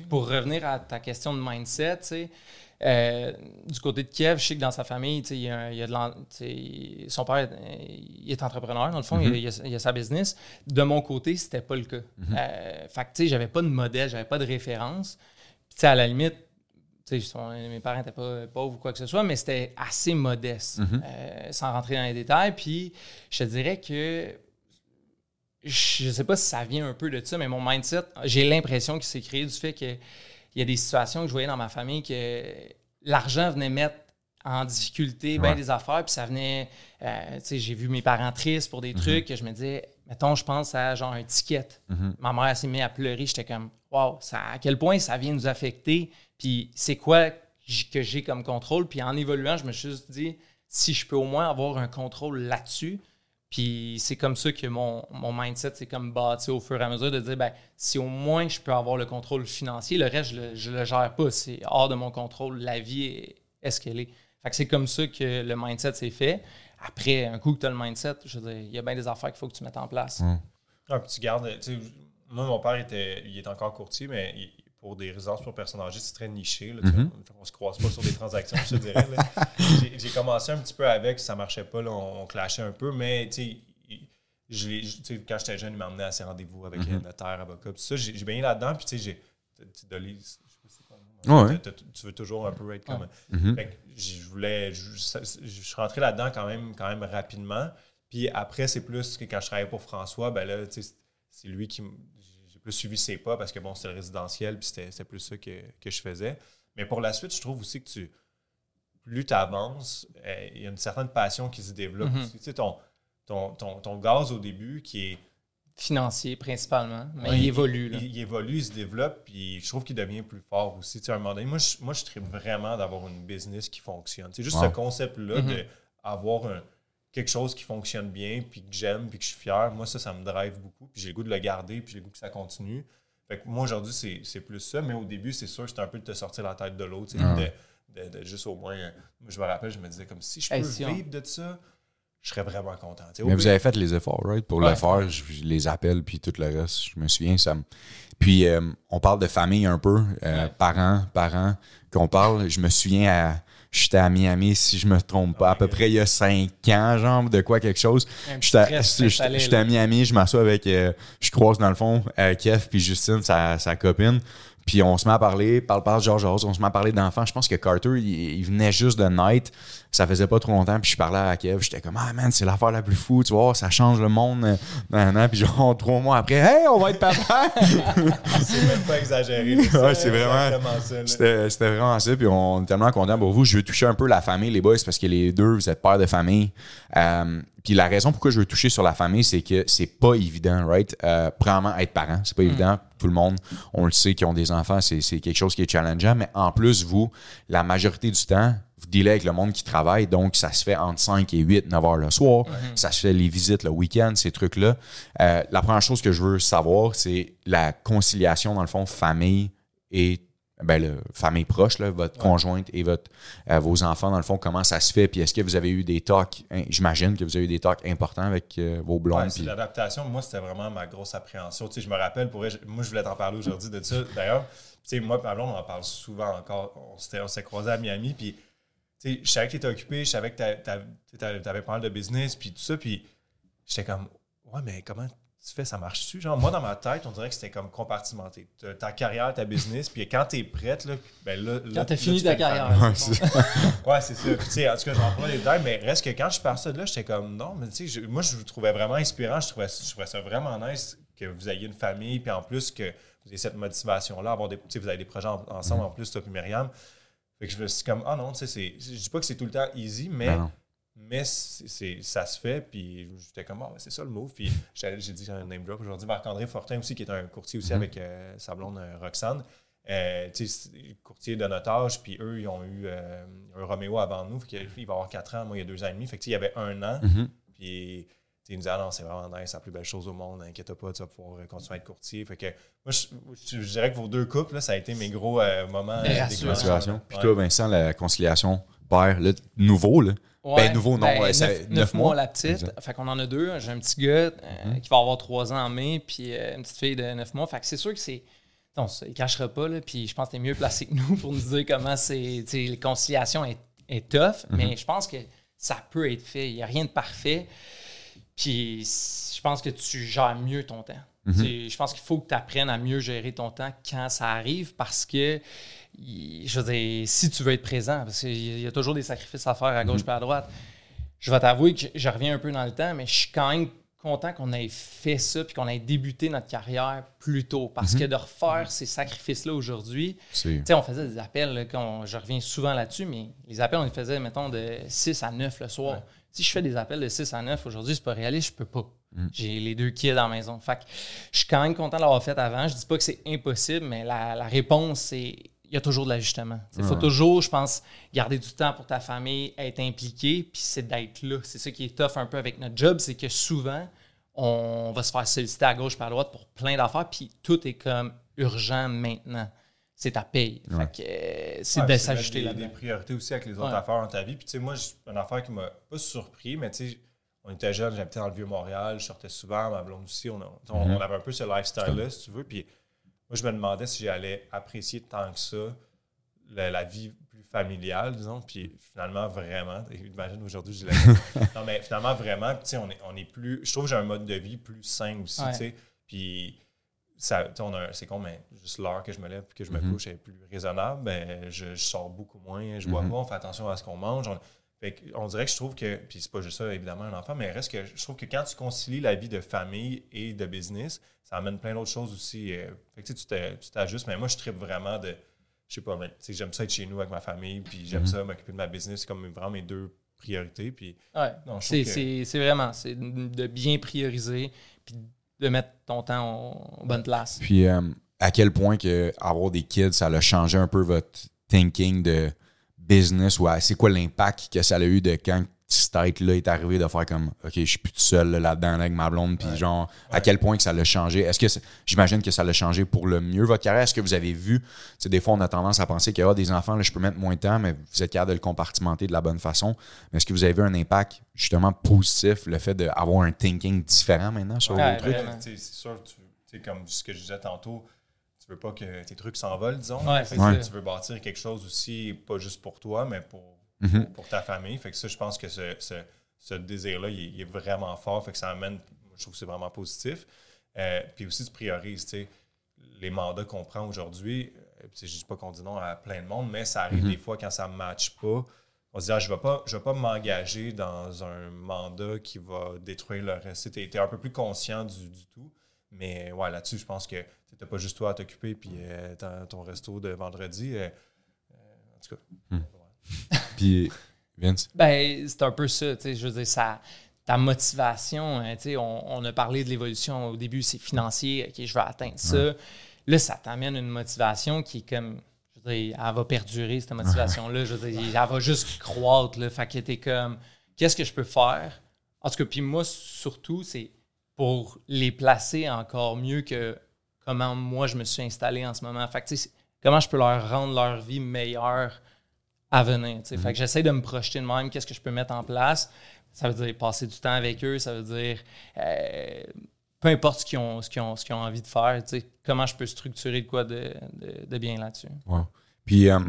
B: pour revenir à ta question de mindset, tu sais, euh, du côté de Kiev, je sais que dans sa famille, il y a, il y a de son père il est entrepreneur, dans le fond, il, a, il a- il a sa business. De mon côté, c'était pas le cas. Euh, fait que, tu sais, j'avais pas de modèle, j'avais pas de référence. Puis, à la limite, son- mes parents n'étaient pas pauvres ou quoi que ce soit, mais c'était assez modeste, euh, sans rentrer dans les détails. Puis, je te dirais que je sais pas si ça vient un peu de ça, mais mon mindset, j'ai l'impression qu'il s'est créé du fait que il y a des situations que je voyais dans ma famille que l'argent venait mettre en difficulté bien
A: Ouais.
B: des affaires, puis ça venait, euh, tu sais, j'ai vu mes parents tristes pour des
A: Mhm.
B: trucs, que je me disais, mettons, je pense à genre un ticket.
A: Mhm.
B: Ma mère s'est mise à pleurer, j'étais comme, wow, ça, à quel point ça vient nous affecter, puis c'est quoi que j'ai comme contrôle, puis en évoluant, je me suis juste dit, si je peux au moins avoir un contrôle là-dessus, puis c'est comme ça que mon, mon mindset s'est comme bâti au fur et à mesure de dire, ben, si au moins je peux avoir le contrôle financier, le reste, je le, je le gère pas. C'est hors de mon contrôle. La vie est, est ce qu'elle est. Fait que c'est comme ça que le mindset s'est fait. Après, un coup que tu as le mindset, je veux dire, il y a bien des affaires qu'il faut que tu mettes en place.
C: Ah, puis tu gardes, moi, mon père était, il est encore courtier, mais il- pour des résidences pour personnes âgées, c'est très niché. Là, sais, on, on se croise pas sur des transactions, je te dirais. là. J'ai- commencé un petit peu avec, ça marchait pas, là, on, on clashait un peu, mais tu sais, il- je quand j'étais jeune, il m'emmenait à ses rendez-vous avec
A: Mhm.
C: un notaire, avocat, tout ça. J'ai baigné là-dedans, puis tu sais, j'ai. tu
A: Ouais.
C: veux toujours un peu être comme.
A: Mhm.
C: Fait que je voulais. Je, ça- je suis rentré là-dedans quand même, quand même rapidement. Puis après, c'est plus que quand je travaillais pour François, ben là, c'est lui qui. J'ai plus suivi ses pas parce que bon, c'était le résidentiel, puis c'était plus ça que, que je faisais. Mais pour la suite, je trouve aussi que tu. Plus tu avances, euh, il y a une certaine passion qui se développe.
B: Mhm.
C: aussi. Tu sais, ton, ton, ton, ton gaz au début qui est.
B: Financier principalement, mais
C: Ouais,
B: il évolue. Là.
C: Il, il évolue, il se développe, puis je trouve qu'il devient plus fort aussi. Tu sais, à un moment donné, moi, je, moi, je vraiment d'avoir une business qui fonctionne. C'est juste
A: Wow.
C: ce concept-là
B: Mhm.
C: d'avoir un, quelque chose qui fonctionne bien, puis que j'aime, puis que je suis fier. Moi, ça, ça me drive beaucoup, puis j'ai le goût de le garder, puis j'ai le goût que ça continue. Fait que moi, aujourd'hui, c'est, c'est plus ça, mais au début, c'est sûr, c'était un peu de te sortir la tête de sais,
A: Ah.
C: de, de- de juste au moins... Moi, je me rappelle, je me disais comme si je peux
B: Hey, si on-
C: vivre de ça, je serais vraiment content.
A: Mais vous avez fait les efforts, right? Pour le faire, je, je les appelle, puis tout le reste. Je me souviens, ça me... Puis, euh, on parle de famille un peu, euh,
B: Ouais.
A: parents, parents, qu'on parle. Je me souviens, à, j'étais à Miami, si je me trompe pas, à peu près il y a cinq ans, genre, de quoi, quelque chose.
B: Petit
A: J'étais à. Miami, je m'assois avec, euh, je croise dans le fond, euh, Kev puis Justine, sa, sa copine. Puis on se met à parler, parle, parle, George Rose, on se met à parler d'enfants. Je pense que Carter, il, il venait juste de naître. Ça faisait pas trop longtemps. Puis je parlais à Kev. J'étais comme, ah man, c'est l'affaire la plus fou. Tu vois, ça change le monde. euh, nan, nan. Puis genre, trois mois après, hey, on va être papa.
C: C'est même pas exagéré.
A: Ouais, c'est vraiment-
C: exactement ça, là.
A: C'était c'était vraiment ça. Puis on est tellement content pour vous. Je veux toucher un peu la famille, les boys, parce que les deux, vous êtes pères de famille. Euh, puis la raison pourquoi je veux toucher sur la famille, c'est que c'est pas évident, right? Euh, premièrement, être parent, c'est pas évident. Tout le monde, on le sait, qui ont des enfants, c'est c'est quelque chose qui est challengeant. Mais en plus, vous, la majorité du temps, vous dealez avec le monde qui travaille, donc ça se fait entre 5 et 8, 9 heures le soir. Ça se fait les visites le week-end, ces trucs-là. Euh, la première chose que je veux savoir, c'est la conciliation, dans le fond, famille et ben, le, famille proche, là, votre conjointe et votre, euh, vos enfants, dans le fond, comment ça se fait? Puis est-ce que vous avez eu des talks, hein, j'imagine que vous avez eu des talks importants avec euh, vos blondes.
C: Ouais, l'adaptation. Moi, c'était vraiment ma grosse appréhension. Tu sais, je me rappelle, pour moi, je voulais t'en parler aujourd'hui de ça. D'ailleurs, tu sais, moi, Pablo, on en parle souvent encore. On s'est croisés à Miami, puis je savais que tu étais occupé, je savais que tu avais pas mal de business, puis tout ça, puis j'étais comme, ouais, mais comment tu fais, ça marche-tu? Genre, moi, dans ma tête, on dirait que c'était comme compartimenté. Ta carrière, ta business, puis quand t'es prête, là, ben là... là-
B: Quand
C: là,
B: t'as
C: tu
B: fini ta carrière.
A: Ouais,
B: c'est.
C: Ouais, ça. Puis, tu sais, en tout cas, je rentre pas dans les détails, mais reste que quand je suis parti de là, j'étais comme non, mais tu sais, moi, je vous trouvais vraiment inspirant. Je trouvais, je trouvais ça vraiment nice que vous ayez une famille, puis en plus que vous ayez cette motivation-là, avoir des, tu sais, vous avez des projets en- ensemble en plus, toi et Myriam. Fait que je me suis comme, ah non, tu sais, je dis pas que c'est tout le temps easy, mais,
A: Ben
C: mais c'est, ça se fait, puis j'étais comme, ah, c'est ça le move. Puis j'ai, j'ai dit un name drop aujourd'hui, Marc-André Fortin aussi, qui est un courtier aussi
A: Mhm.
C: avec euh, sa blonde euh, Roxane. Euh, courtier de notage, puis eux, ils ont eu euh, un Roméo avant nous. Fait il va avoir 4 ans, moi, il y a 2 ans et demi. Fait que, il y avait un an.
A: Mhm.
C: Puis, il nous disait, ah non, c'est vraiment nice, c'est la plus belle chose au monde, inquiète pas, tu vas pouvoir euh, continuer à être courtier. Fait que, moi, je, je- je dirais que vos deux couples, là, ça a été mes gros euh, moments.
B: Mais
C: euh.
A: Puis
C: Ouais.
A: toi, Vincent, la conciliation père, là, nouveau, là. Ben, nouveau, non, ouais, ça-
B: neuf,
A: mois.
B: mois la petite.
A: Exact.
B: Fait qu'on en a deux. J'ai un petit gars euh,
A: Mhm.
B: qui va avoir trois ans en mai, puis euh, une petite fille de neuf mois. Fait que c'est sûr que c'est. On le cachera pas, là, puis je pense que t'es mieux placé que nous pour nous dire comment c'est. tu sais, La conciliation est, est tough,
A: Mhm.
B: mais je pense que ça peut être fait. Il n'y a rien de parfait. Puis je pense que tu gères mieux ton temps.
A: Mhm.
B: Je pense qu'il faut que tu apprennes à mieux gérer ton temps quand ça arrive parce que, je veux dire, si tu veux être présent, parce qu'il y a toujours des sacrifices à faire à gauche et à droite. Je vais t'avouer que je, reviens un peu dans le temps, mais je suis quand même content qu'on ait fait ça puis qu'on ait débuté notre carrière plus tôt. Parce que de refaire ces sacrifices-là aujourd'hui, tu sais, on faisait des appels, là, je reviens souvent là-dessus, mais les appels, on les faisait, mettons, de 6 à 9 le soir.
C: Ouais.
B: Si je fais des appels de 6 à 9 aujourd'hui, c'est pas réaliste, je peux pas.
A: Mm.
B: J'ai les deux kids à la maison. Fait que je suis quand même content de l'avoir fait avant. Je dis pas que c'est impossible, mais la, la réponse, c'est il y a toujours de l'ajustement. Il faut toujours, je pense, garder du temps pour ta famille, être impliqué, puis c'est d'être là. C'est ça qui est tough un peu avec notre job, c'est que souvent, on va se faire solliciter à gauche, par droite pour plein d'affaires, puis tout est comme urgent maintenant. C'est ta paye.
A: Ouais.
B: Fait que euh, c'est
C: Ouais,
B: de s'ajuster là-dedans.
C: des priorités aussi avec les autres
B: Ouais.
C: affaires dans ta vie. Puis, tu sais, moi, j'ai- une affaire qui m'a pas surpris, mais tu sais, on était jeunes, j'habitais dans le Vieux-Montréal, je sortais souvent, ma blonde aussi, on, a- on-
A: Mhm.
C: on avait un peu ce lifestyle-là, si tu veux. Puis, moi, je me demandais si j'allais apprécier tant que ça la, la vie plus familiale, disons. Puis, finalement, vraiment, imagine aujourd'hui, je Non, mais finalement, vraiment, tu sais, on est, on est plus. Je trouve que j'ai un mode de vie plus sain aussi,
B: Ouais.
C: tu sais. Puis, c'est con, mais juste l'heure que je me lève et que je me
A: Mhm.
C: couche est plus raisonnable. Ben, je, je sors beaucoup moins, je bois
A: Mhm.
C: pas, on fait attention à ce qu'on mange. On, fait que on dirait que je trouve que, puis c'est pas juste ça, évidemment, un enfant, mais reste que je trouve que quand tu concilies la vie de famille et de business, ça amène plein d'autres choses aussi. euh, fait que tu sais, tu t'es- tu t'ajustes, mais moi, je tripe vraiment de, je sais pas, mais, tu sais, j'aime ça être chez nous avec ma famille, puis j'aime
A: Mhm.
C: ça m'occuper de ma business, c'est comme vraiment mes deux priorités. Puis,
B: Ouais.
C: non, je
B: C'est,
C: trouve que-
B: c'est- c'est vraiment, c'est de bien prioriser puis de mettre ton temps en bonne place.
A: Puis euh, à quel point que avoir des kids, ça a changé un peu votre thinking de business ou à- c'est quoi l'impact que ça a eu de quand petite tête-là est arrivé de faire comme OK, je suis plus tout seul là, là-dedans là, avec ma blonde, puis genre, à quel point que ça l'a changé? Est-ce que c'est- j'imagine que ça l'a changé pour le mieux votre carrière? Est-ce que vous avez vu, sais, des fois on a tendance à penser qu'il y a des enfants, là, je peux mettre moins de temps, mais vous êtes capable de le compartimenter de la bonne façon. Mais est-ce que vous avez vu un impact justement positif, le fait d'avoir un thinking différent maintenant sur
B: Ouais,
A: vos trucs?
C: C'est sûr, tu comme ce que je disais tantôt, tu veux pas que tes trucs s'envolent, disons.
B: C'est.
C: Tu veux bâtir quelque chose aussi, pas juste pour toi, mais pour,
A: Mhm.
C: pour, pour ta famille. Fait que ça, je pense que ce, ce, ce désir-là, il, est- il est vraiment fort. Fait que ça amène, je trouve que c'est vraiment positif. Euh, puis aussi, tu priorises, tu sais, les mandats qu'on prend aujourd'hui. Je dis pas qu'on dit non à plein de monde, mais ça arrive des fois quand ça ne matche pas. On se dit, ah, je ne vais pas, je vais pas m'engager dans un mandat qui va détruire le reste. Tu es, un peu plus conscient du, du tout. Mais ouais, là-dessus, je pense que tu n'as pas juste toi à t'occuper puis euh, ton- resto de vendredi. euh, en tout cas. ouais.
A: Puis, Vince?
B: Ben, c'est un peu ça, tu sais, je veux dire, ça, ta motivation, hein, tu sais, on, on a parlé de l'évolution au début, c'est financier, OK, je veux atteindre ça. Là, ça t'amène une motivation qui est comme, je veux dire, elle va perdurer, cette motivation-là, je veux dire, elle va juste croître, là, fait que t'es comme, qu'est-ce que je peux faire? En tout cas, puis moi, surtout, c'est pour les placer encore mieux que comment moi, je me suis installé en ce moment. Fait que, tu sais, c'est- comment je peux leur rendre leur vie meilleure à venir. sais. Fait que j'essaie de me projeter de même, qu'est-ce que je peux mettre en place. Ça veut dire passer du temps avec eux, ça veut dire euh, peu importe ce qu'ils ont, ce qu'ils ont, ce qu'ils ont envie de faire, comment je peux structurer de quoi de, de- de bien là-dessus.
A: Wow. Puis euh,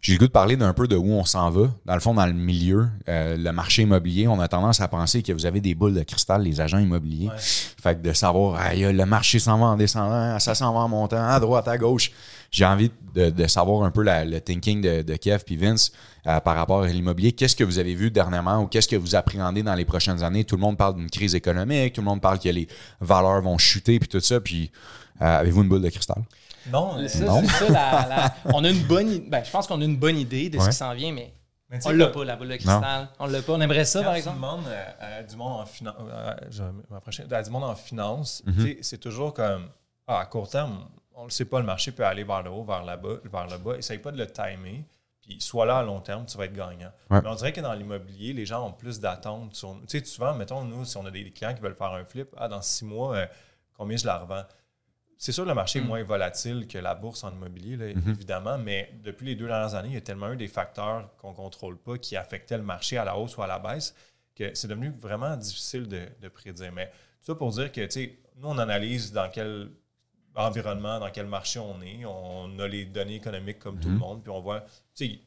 A: j'ai le goût de parler d'un peu de où on s'en va. Dans le fond, dans le milieu, euh, le marché immobilier, on a tendance à penser que vous avez des boules de cristal, les agents immobiliers.
C: Ouais.
A: Fait que de savoir, le marché s'en va en descendant, ça s'en va en montant, à droite, à gauche. J'ai envie de, de savoir un peu la- le thinking de, de Kev puis Vince euh, par rapport à l'immobilier. Qu'est-ce que vous avez vu dernièrement ou qu'est-ce que vous appréhendez dans les prochaines années? Tout le monde parle d'une crise économique, tout le monde parle que les valeurs vont chuter puis tout ça. Puis euh, avez-vous une boule de cristal?
C: Non, euh,
B: Ça,
A: Non?
B: c'est ça, la- la- on a une bonne, i- ben, je pense qu'on a une bonne idée de ce qui s'en vient, mais
C: mais
B: on l'a pas, la boule de cristal. On l'a pas. On aimerait ça,
C: Quand
B: par exemple.
C: demandes à du monde en finance, je vais m'approcher, à du monde en finance, c'est toujours comme ah, à court terme, on le sait pas, le marché peut aller vers le haut, vers là-bas, vers le bas. Essaye pas de le timer. Puis sois là à long terme, tu vas être gagnant.
A: Ouais.
C: Mais on dirait que dans l'immobilier, les gens ont plus d'attentes. sur- Tu sais, souvent, mettons, nous, si on a des clients qui veulent faire un flip, ah, dans six mois, euh, combien je la revends? C'est sûr, le marché est
B: Mm.
C: moins volatile que la bourse en immobilier, là,
A: Mhm.
C: évidemment, mais depuis les deux dernières années, il y a tellement eu des facteurs qu'on ne contrôle pas qui affectaient le marché à la hausse ou à la baisse que c'est devenu vraiment difficile de, de prédire. Mais tout ça pour dire que, tu sais, nous, on analyse dans quel environnement, dans quel marché on est. On a les données économiques comme tout le
A: Mhm.
C: monde, puis on voit, tu sais,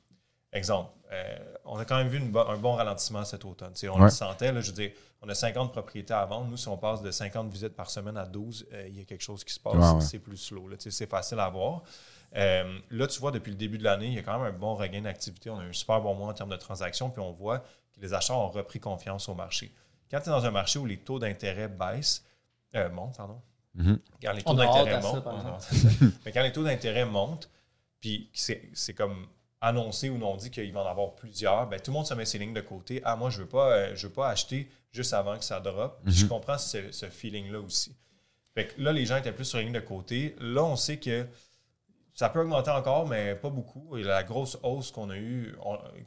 C: exemple, euh, on a quand même vu une un bon ralentissement cet automne. Tu sais, on
A: Ouais.
C: le sentait, là, je veux dire, on a 50 propriétés à vendre. Nous, si on passe de 50 visites par semaine à 12, euh, il y a quelque chose qui se passe.
A: Ouais, ouais.
C: C'est plus slow. là. Tu sais, C'est facile à voir. Euh, là, tu vois, depuis le début de l'année, il y a quand même un bon regain d'activité. On a eu un super bon mois en termes de transactions, puis on voit que les achats ont repris confiance au marché. Quand tu es dans un marché où les taux d'intérêt baissent, euh, montent, pardon,
A: Mhm.
C: quand les taux d'intérêt montent,
B: par
C: on a
B: exemple.
C: hâte à ça. mais quand les taux d'intérêt montent, puis c'est c'est comme annoncé ou non dit qu'il va en avoir plusieurs, ben, tout le monde se met ses lignes de côté. Ah, moi, je ne veux, pas, euh, je veux pas acheter juste avant que ça drop. Je
A: Mhm.
C: comprends ce, ce feeling-là aussi. Fait que là, les gens étaient plus sur les lignes de côté. Là, on sait que ça peut augmenter encore, mais pas beaucoup. Et la grosse hausse qu'on a eue,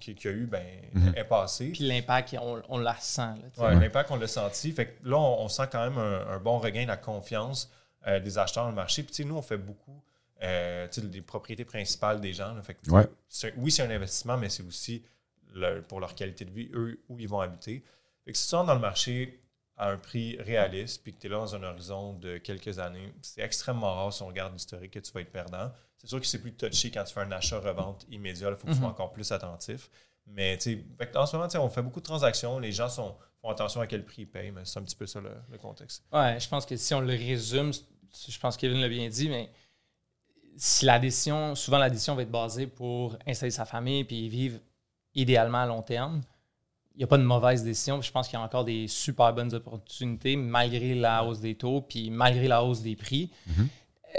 C: qu'il y a eu, ben,
A: Mhm.
C: est passée.
B: Puis l'impact, on, on la sent. Sais.
C: Ouais, L'impact, on l'a senti. Fait que là, on, on sent quand même un, un bon regain de la confiance euh, des acheteurs dans le marché. Puis, tu sais, nous, on fait beaucoup euh, tu sais, des propriétés principales des gens. là. Fait que,
A: Ouais.
C: c'est- oui, c'est un investissement, mais c'est aussi le- pour leur qualité de vie, eux, où ils vont habiter. Fait que si tu rentres dans le marché à un prix réaliste, puis que tu es là dans un horizon de quelques années, c'est extrêmement rare si on regarde l'historique que tu vas être perdant. C'est sûr que c'est plus touché quand tu fais un achat-revente immédiat. Il faut que tu sois
B: Mhm.
C: encore plus attentif. Mais en ce moment, on fait beaucoup de transactions. Les gens sont, font attention à quel prix ils payent, mais c'est un petit peu ça le, le contexte.
B: Ouais, je pense que si on le résume, je pense que Kevin l'a bien dit, mais si la décision, souvent la décision va être basée pour installer sa famille puis vivre idéalement à long terme, il n'y a pas de mauvaise décision. Je pense qu'il y a encore des super bonnes opportunités malgré la hausse des taux puis malgré la hausse des prix.
A: Mhm.
B: Euh,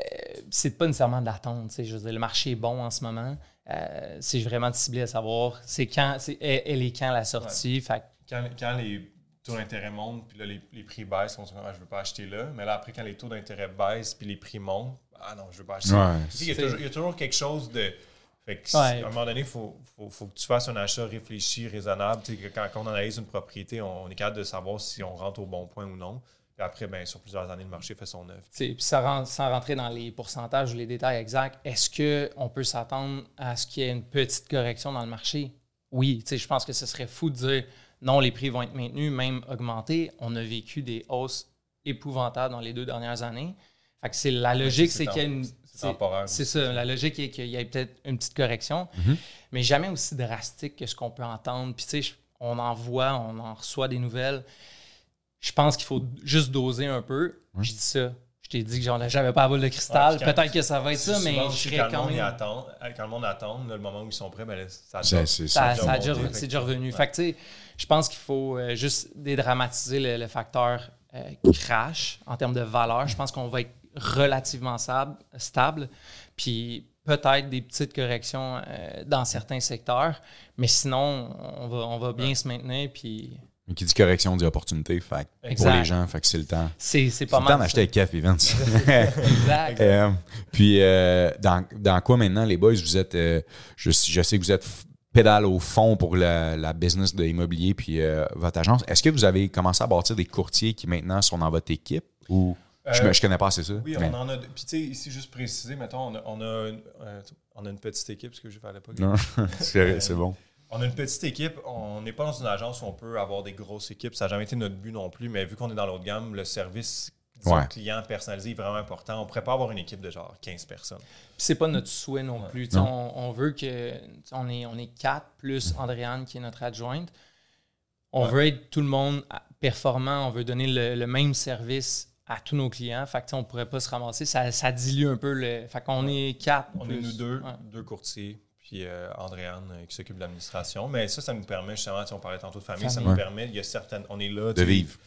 B: c'est pas nécessairement d'attendre. tu sais, Je veux dire, le marché est bon en ce moment. Euh, c'est vraiment de cibler à savoir c'est quand, c'est, elle, est quand la sortie. Fait
C: Quand, quand les taux d'intérêt montent, puis là, les, les prix baissent, on se dit, ah, je ne veux pas acheter là. Mais là, après, quand les taux d'intérêt baissaient, puis les prix montent, ah non, je ne veux pas acheter.
A: Ouais.
C: Tu sais, Il y, a
B: C'est-
C: toujours, il y a toujours quelque chose de Fait que,
B: Ouais.
C: à un moment donné, il faut, faut, faut que tu fasses un achat réfléchi, raisonnable. Quand, quand on analyse une propriété, on, on est capable de savoir si on rentre au bon point ou non. Puis après, ben, sur plusieurs années, le marché fait son œuvre.
B: Puis sans rentrer dans les pourcentages ou les détails exacts, est-ce qu'on peut s'attendre à ce qu'il y ait une petite correction dans le marché? Oui, je pense que ce serait fou de dire non, les prix vont être maintenus, même augmentés. On a vécu des hausses épouvantables dans les deux dernières années. Fait que c'est la logique,
C: c'est
B: c'est qu'il y a une.
C: C'est temporaire
B: C'est
C: aussi,
B: ça, la logique est qu'il y ait peut-être une petite correction, mais jamais aussi drastique que ce qu'on peut entendre. Puis tu sais, on en voit, on en reçoit des nouvelles. Je pense qu'il faut juste doser un peu. Je dis ça. Je t'ai dit que j'en j'avais pas la boule de cristal.
C: Ouais,
B: Peut-être que ça va être ça, mais je serais
C: quand, le
B: même.
C: attend, euh, quand le monde attend, là, le moment où ils sont prêts, ben, ça
A: C'est-
C: drop.
A: c'est
B: Ça,
A: ça.
B: ça a
C: déjà monté,
B: c'est déjà revenu.
C: ouais.
B: Fait que, tu sais, je pense qu'il faut euh, juste dédramatiser le, le facteur euh, crash en termes de valeur. Je pense qu'on va être relativement stable. Puis peut-être des petites corrections euh, dans certains secteurs. Mais sinon, on va, on va bien se maintenir. Puis
A: Mais qui dit correction dit opportunité. Fait pour les gens, fait que c'est le temps.
B: c'est c'est
A: C'est
B: pas
A: le temps
B: mal.
A: d'acheter avec Kev et Vince.
B: ça. Exact.
A: Euh, puis, euh, dans, dans quoi maintenant, les boys, vous êtes. euh, je, je sais que vous êtes f- pédale au fond pour la, la business de l'immobilier puis euh, votre agence. Est-ce que vous avez commencé à bâtir des courtiers qui maintenant sont dans votre équipe ou? Je,
C: Euh,
A: je connais pas assez ça.
C: Oui,
A: mais-
C: on en a. Puis, tu sais, ici, juste préciser, mettons, on a, on a, une, euh, on a une petite équipe, ce que j'ai fait à l'époque.
A: Non, c'est c'est bon.
C: On a une petite équipe. On n'est pas dans une agence où on peut avoir des grosses équipes. Ça n'a jamais été notre but non plus. Mais vu qu'on est dans l'autre gamme, le service disons,
A: Ouais.
C: client personnalisé est vraiment important. On ne pourrait pas avoir une équipe de genre 15 personnes.
B: Puis c'est pas notre souhait non
C: Ouais.
B: plus. On, on veut que. On est, on est quatre plus Andréane qui est notre adjointe. On
C: Ouais.
B: veut être tout le monde performant. On veut donner le, le même service à tous nos clients. Fait que, on pourrait pas se ramasser. Ça, ça dilue un peu le. Fait qu'on est quatre.
C: On
B: plus-
C: est nous deux,
B: Ouais.
C: deux courtiers, puis euh, Andréane euh, qui s'occupe de l'administration. Mais ça, ça nous permet justement, si on parlait tantôt de famille, ça nous
A: Ouais.
C: permet, il y a certaines. On est là.
A: De vivre.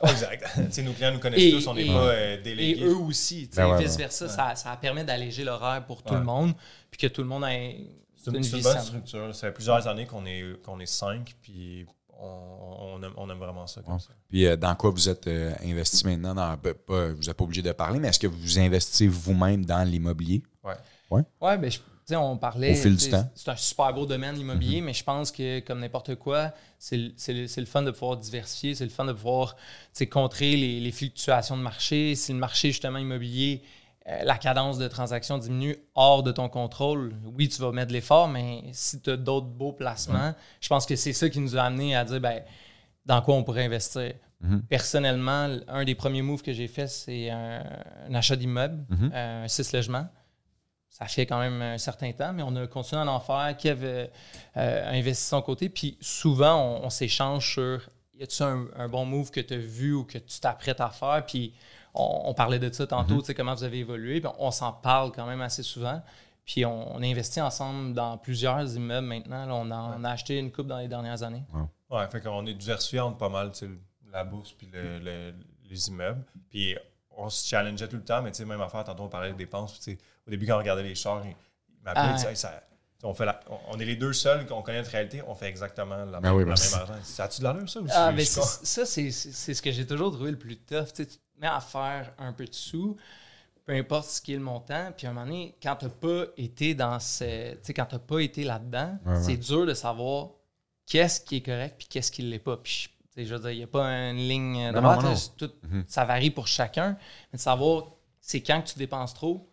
C: Oh, exact. Nos clients nous connaissent
B: Et-
C: tous, on n'est
B: et-
C: pas euh,
B: Et
C: délégués.
B: eux aussi.
A: Ben ouais,
B: vice-versa, ça, ça permet d'alléger l'horaire pour tout
C: Ouais.
B: le monde. Puis que tout le monde ait
C: C'est une, bonne structure. Ça fait plusieurs années qu'on est, qu'on est cinq, puis on, on aime, on aime vraiment ça comme
A: Ouais.
C: ça.
A: Puis euh, dans quoi vous êtes euh, investi maintenant? Dans, ben, pas- vous n'êtes pas obligé de parler, mais est-ce que vous investissez vous-même dans l'immobilier?
C: Ouais.
B: Ouais, ben, je- on parlait.
A: Au fil du temps.
B: C'est un super beau domaine, l'immobilier, mais je pense que, comme n'importe quoi, c'est le, c'est le- c'est le fun de pouvoir diversifier, c'est le fun de pouvoir contrer les, les fluctuations de marché. Si le marché, justement, immobilier, la cadence de transaction diminue hors de ton contrôle, oui, tu vas mettre de l'effort, mais si tu as d'autres beaux placements, je pense que c'est ça qui nous a amené à dire, ben, dans quoi on pourrait investir.
A: Mhm.
B: Personnellement, un des premiers moves que j'ai fait, c'est un, un achat d'immeuble,
A: Mhm.
B: euh, un six logements. Ça fait quand même un certain temps, mais on a continué à en faire. Kev euh, euh, a investi de son côté. Puis souvent, on, on s'échange sur y a-tu un, un bon move que tu as vu ou que tu t'apprêtes à faire? Puis on, on parlait de ça tantôt, tu sais, comment vous avez évolué. Puis on s'en parle quand même assez souvent. Puis on, on a investi ensemble dans plusieurs immeubles maintenant. Là, on, a, on a acheté une coupe dans les dernières années.
C: Ouais, fait qu'on est diversifié entre pas mal, tu sais, la bourse puis le- le- les immeubles. Puis on se challengeait tout le temps, mais tu sais, même affaire, tantôt on parlait des dépenses. au début, quand on regardait les chars, il il m'appelait,
B: Ah.
C: il disait, Hey, ça- on, fait la- on- est les deux seuls qu'on connaît notre réalité, on fait exactement la même,
A: oui,
C: la
A: ben
C: même argent. Ça a-tu de l'allure, ça? Ou
B: Ah, ben ça, c'est ce que j'ai toujours trouvé le plus tough. Tu mets à faire un peu de sous, peu importe ce qui est le montant, puis à un moment donné, quand tu n'as pas été dans ce. Tu sais, quand tu pas été là-dedans,
A: Ouais, ouais.
B: c'est dur de savoir qu'est-ce qui est correct puis qu'est-ce qui ne l'est pas. Puis, je veux dire, il n'y a pas une ligne
A: Non,
B: droite.
A: Mhm.
B: Ça varie pour chacun. Mais de savoir c'est quand que tu dépenses trop.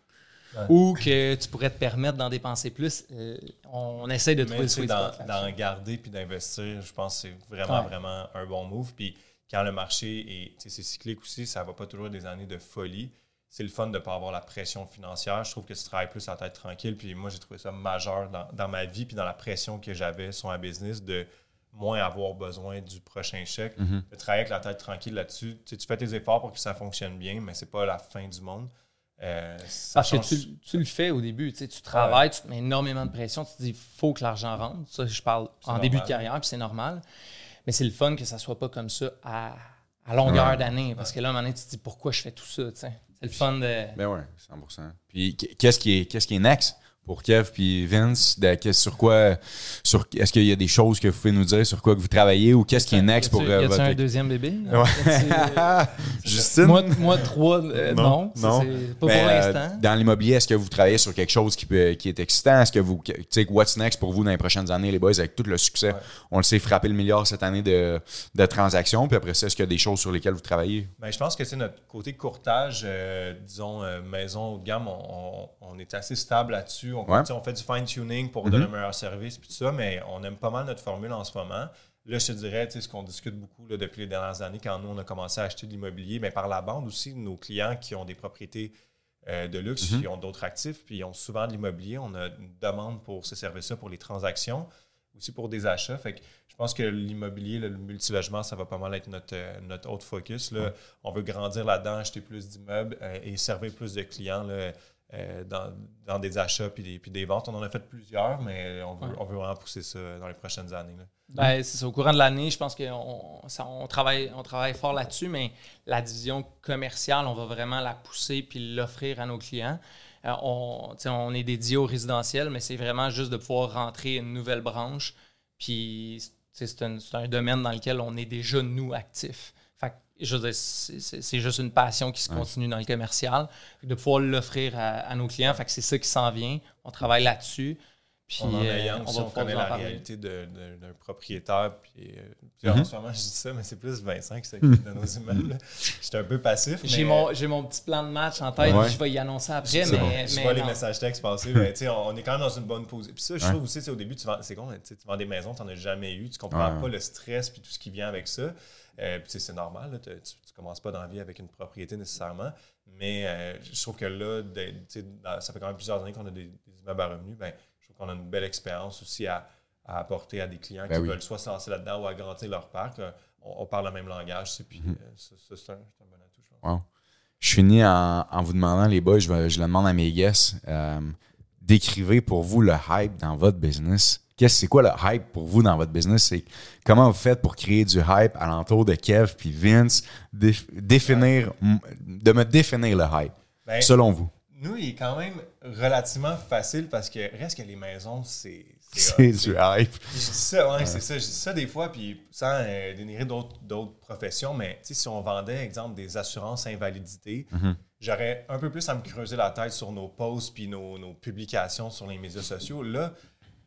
C: Ouais.
B: Ou que tu pourrais te permettre d'en dépenser plus. Euh, on essaie de
C: Mais
B: trouver le sweet
C: d'en
B: spot là-dessus.
C: d'en garder puis d'investir, je pense que c'est vraiment,
B: Ouais.
C: vraiment un bon move. Puis quand le marché est, c'est cyclique aussi, ça va pas toujours des années de folie. C'est le fun de ne pas avoir la pression financière. Je trouve que tu travailles plus à tête tranquille. Puis moi, j'ai trouvé ça majeur dans, dans ma vie puis dans la pression que j'avais sur ma business de moins avoir besoin du prochain chèque.
A: Mhm.
C: De travailler avec la tête tranquille là-dessus. Tu, sais, tu fais tes efforts pour que ça fonctionne bien, mais c'est pas la fin du monde. Euh,
B: Parce que tu, tu le fais au début, tu, sais, tu travailles, tu te mets énormément de pression, tu te dis faut que l'argent rentre. Ça, je parle en début de carrière, puis c'est normal. Mais c'est le fun que ça soit pas comme ça à, à longueur
A: Ouais.
B: d'année. Parce que là, à un moment donné, tu te dis pourquoi je fais tout ça. C'est le fun de.
A: Ben ouais, 100%. Puis qu- qu'est-ce qui est, qu'est-ce qui est next? Pour Kev puis Vince? De- sur quoi, sur, est-ce qu'il y a des choses que vous pouvez nous dire sur quoi que vous travaillez ou qu'est-ce qui est next pour
B: Y
A: euh,
B: a-tu
A: votre
B: un deuxième bébé?
A: Ouais.
B: Y
A: Je Justine?
B: Moi, moi trois, euh,
A: Non,
B: non. Ça,
A: non.
B: c'est Pas
A: Mais,
B: pour
A: euh,
B: l'instant.
A: dans l'immobilier, est-ce que vous travaillez sur quelque chose qui, peut- qui est excitant? Est-ce que vous, tu sais, what's next pour vous dans les prochaines années, les boys, avec tout le succès? On le sait, frapper le milliard cette année de, de transactions. Puis après ça, est-ce qu'il y a des choses sur lesquelles vous travaillez?
C: Ben, je pense que c'est notre côté courtage, euh, disons, euh, maison haut de gamme, on, on- on est assez stable là-dessus. On,
A: Ouais.
C: fait du fine-tuning pour
A: Mhm.
C: donner un meilleur service puis tout ça, mais on aime pas mal notre formule en ce moment. Là, je te dirais, ce qu'on discute beaucoup là, depuis les dernières années, quand nous, on a commencé à acheter de l'immobilier, mais par la bande aussi, nos clients qui ont des propriétés euh, de luxe,
A: Mhm.
C: qui ont d'autres actifs, puis ils ont souvent de l'immobilier, on a une demande pour ces services-là, pour les transactions, aussi pour des achats. Fait que je pense que l'immobilier, le multilogement, ça va pas mal être notre, euh, notre autre focus. Là. On veut grandir là-dedans, acheter plus d'immeubles euh, et servir plus de clients là, euh, dans, dans des achats puis des, puis des ventes. On en a fait plusieurs, mais on veut,
B: Ouais.
C: on veut vraiment pousser ça dans les prochaines années.
B: Ben, c'est. Au courant de l'année, je pense qu'on on travaille, on travaille fort là-dessus, mais la division commerciale, on va vraiment la pousser puis l'offrir à nos clients. Euh, on, on est dédié au résidentiel, mais c'est vraiment juste de pouvoir rentrer une nouvelle branche. Puis c'est un, c'est un domaine dans lequel on est déjà, nous, actifs. Je veux dire, c'est- juste une passion qui se continue dans le commercial. De pouvoir l'offrir à, à nos clients. Fait que c'est ça qui s'en vient. On travaille là-dessus. Puis,
C: on en
B: euh,
C: ayant
B: on
C: aussi,
B: va
C: on
B: pouvoir
C: connaît la
B: parler.
C: réalité d'un propriétaire. Puis, euh, puis
A: Mhm.
C: En ce moment, je dis ça, mais c'est plus Vincent qui s'occupe de nos immeubles. J'étais un peu passif.
B: J'ai
C: mais-
B: mon, j'ai mon petit plan de match en tête,
A: Ouais.
B: je vais y annoncer après, mais,
A: bon.
C: Je
B: mais
C: vois les messages textes passer, mais tu sais, on on est quand même dans une bonne position. Puis ça, je
A: Ouais.
C: trouve aussi, au début, tu vends, c'est con, tu vends des maisons, tu n'en as jamais eu, tu comprends
A: Ouais.
C: pas le stress puis tout ce qui vient avec ça. Euh, puis c'est normal, là, tu, tu commences pas dans la vie avec une propriété nécessairement, mais euh, je trouve que là, de- ça fait quand même plusieurs années qu'on a des, des immeubles à revenus, ben, je trouve qu'on a une belle expérience aussi à, à apporter à des clients
A: Ben
C: qui
A: oui.
C: veulent soit se lancer là-dedans ou agrandir leur parc. Euh, On, on parle le même langage, puis
A: Mhm.
C: euh, c'est un, bon atout, je pense.
A: Wow. Je finis en, en vous demandant, les boys, je, vais- je le demande à mes guests, décrivez pour vous le hype dans votre business. Qu'est-ce c'est quoi le hype pour vous dans votre business? C'est comment vous faites pour créer du hype alentour de Kev puis Vince? Déf- définir, de me définir le hype,
C: Ben,
A: selon vous?
C: Nous, il est quand même relativement facile parce que reste que les maisons, c'est.
A: C'est du hype.
C: Je dis ça, ouais, c'est ça. Je dis ça des fois, puis sans euh, dénigrer d'autres professions, mais si on vendait, exemple, des assurances invalidité,
A: Mhm.
C: j'aurais un peu plus à me creuser la tête sur nos posts puis nos, nos publications sur les médias sociaux. Là,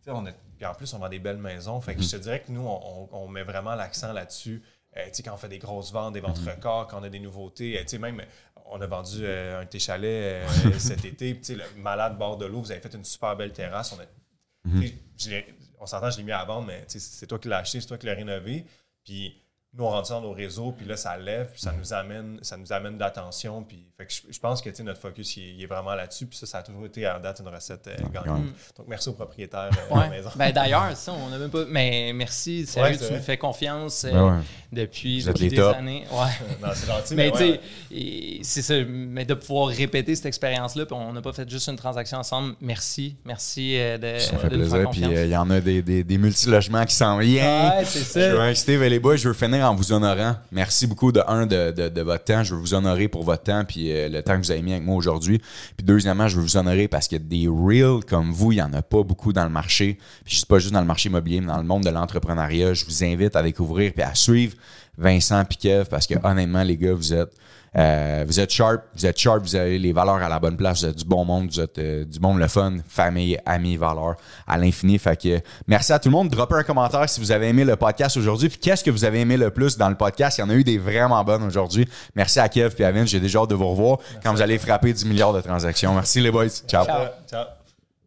C: on a, puis en plus, on vend des belles maisons. Fait que je te dirais que nous, on, met vraiment l'accent là-dessus. Euh, tu sais, quand on fait des grosses ventes, des ventes records, quand on a des nouveautés, euh, tu sais, même, on a vendu euh, un chalets euh, cet été, puis tu sais, le malade bord de l'eau, vous avez fait une super belle terrasse. On a je l'ai- on s'entend, je l'ai mis à vendre, mais c'est toi qui l'as acheté, c'est toi qui l'as rénové. Puis nous, on rentre ça dans nos réseaux, puis là, ça lève, puis ça nous amène, ça nous amène d'attention. Puis fait que je, je pense que notre focus, il est, il est vraiment là-dessus. Puis ça, ça a toujours été en date une recette euh, gagnante.
A: gagnante.
C: Donc, merci aux propriétaires euh, de la
B: Ouais.
C: maison.
B: Ben, D'ailleurs, ça, on n'a même pas. Mais merci, sérieux,
C: Ouais,
B: tu me
C: vrai.
B: fais confiance euh,
A: Ben ouais.
B: depuis, des années. Ouais.
C: c'est gentil,
B: Mais
C: mais,
B: tu
C: ouais,
B: sais, et c'est ça, mais de pouvoir répéter cette expérience-là, puis on n'a pas fait juste une transaction ensemble. Merci, merci euh, de,
A: Ça fait
B: de nous
A: plaisir. Puis euh, il y en a des, des, des multilogements qui s'en viennent.
B: Ouais, c'est ça.
A: Je veux inciter les boys, je veux finir en vous honorant. Merci beaucoup de un de, de, votre temps. Je veux vous honorer pour votre temps puis euh, le temps que vous avez mis avec moi aujourd'hui. Puis deuxièmement, je veux vous honorer parce que des reels comme vous, il n'y en a pas beaucoup dans le marché. Puis je dis pas juste dans le marché immobilier, mais dans le monde de l'entrepreneuriat. Je vous invite à découvrir puis à suivre Vincent Piquev parce que honnêtement, les gars, vous êtes euh, vous êtes sharp, vous êtes sharp, vous avez les valeurs à la bonne place, vous êtes du bon monde, vous êtes euh, du monde le fun, famille, amis, valeurs à l'infini. Fait que merci à tout le monde. Droppez un commentaire si vous avez aimé le podcast aujourd'hui. Puis qu'est-ce que vous avez aimé le plus dans le podcast? Il y en a eu des vraiment bonnes aujourd'hui. Merci à Kev et à Vince. J'ai déjà hâte de vous revoir quand vous allez frapper 10 milliards de transactions. Merci les boys. Ciao.
B: Ciao.
C: Ciao.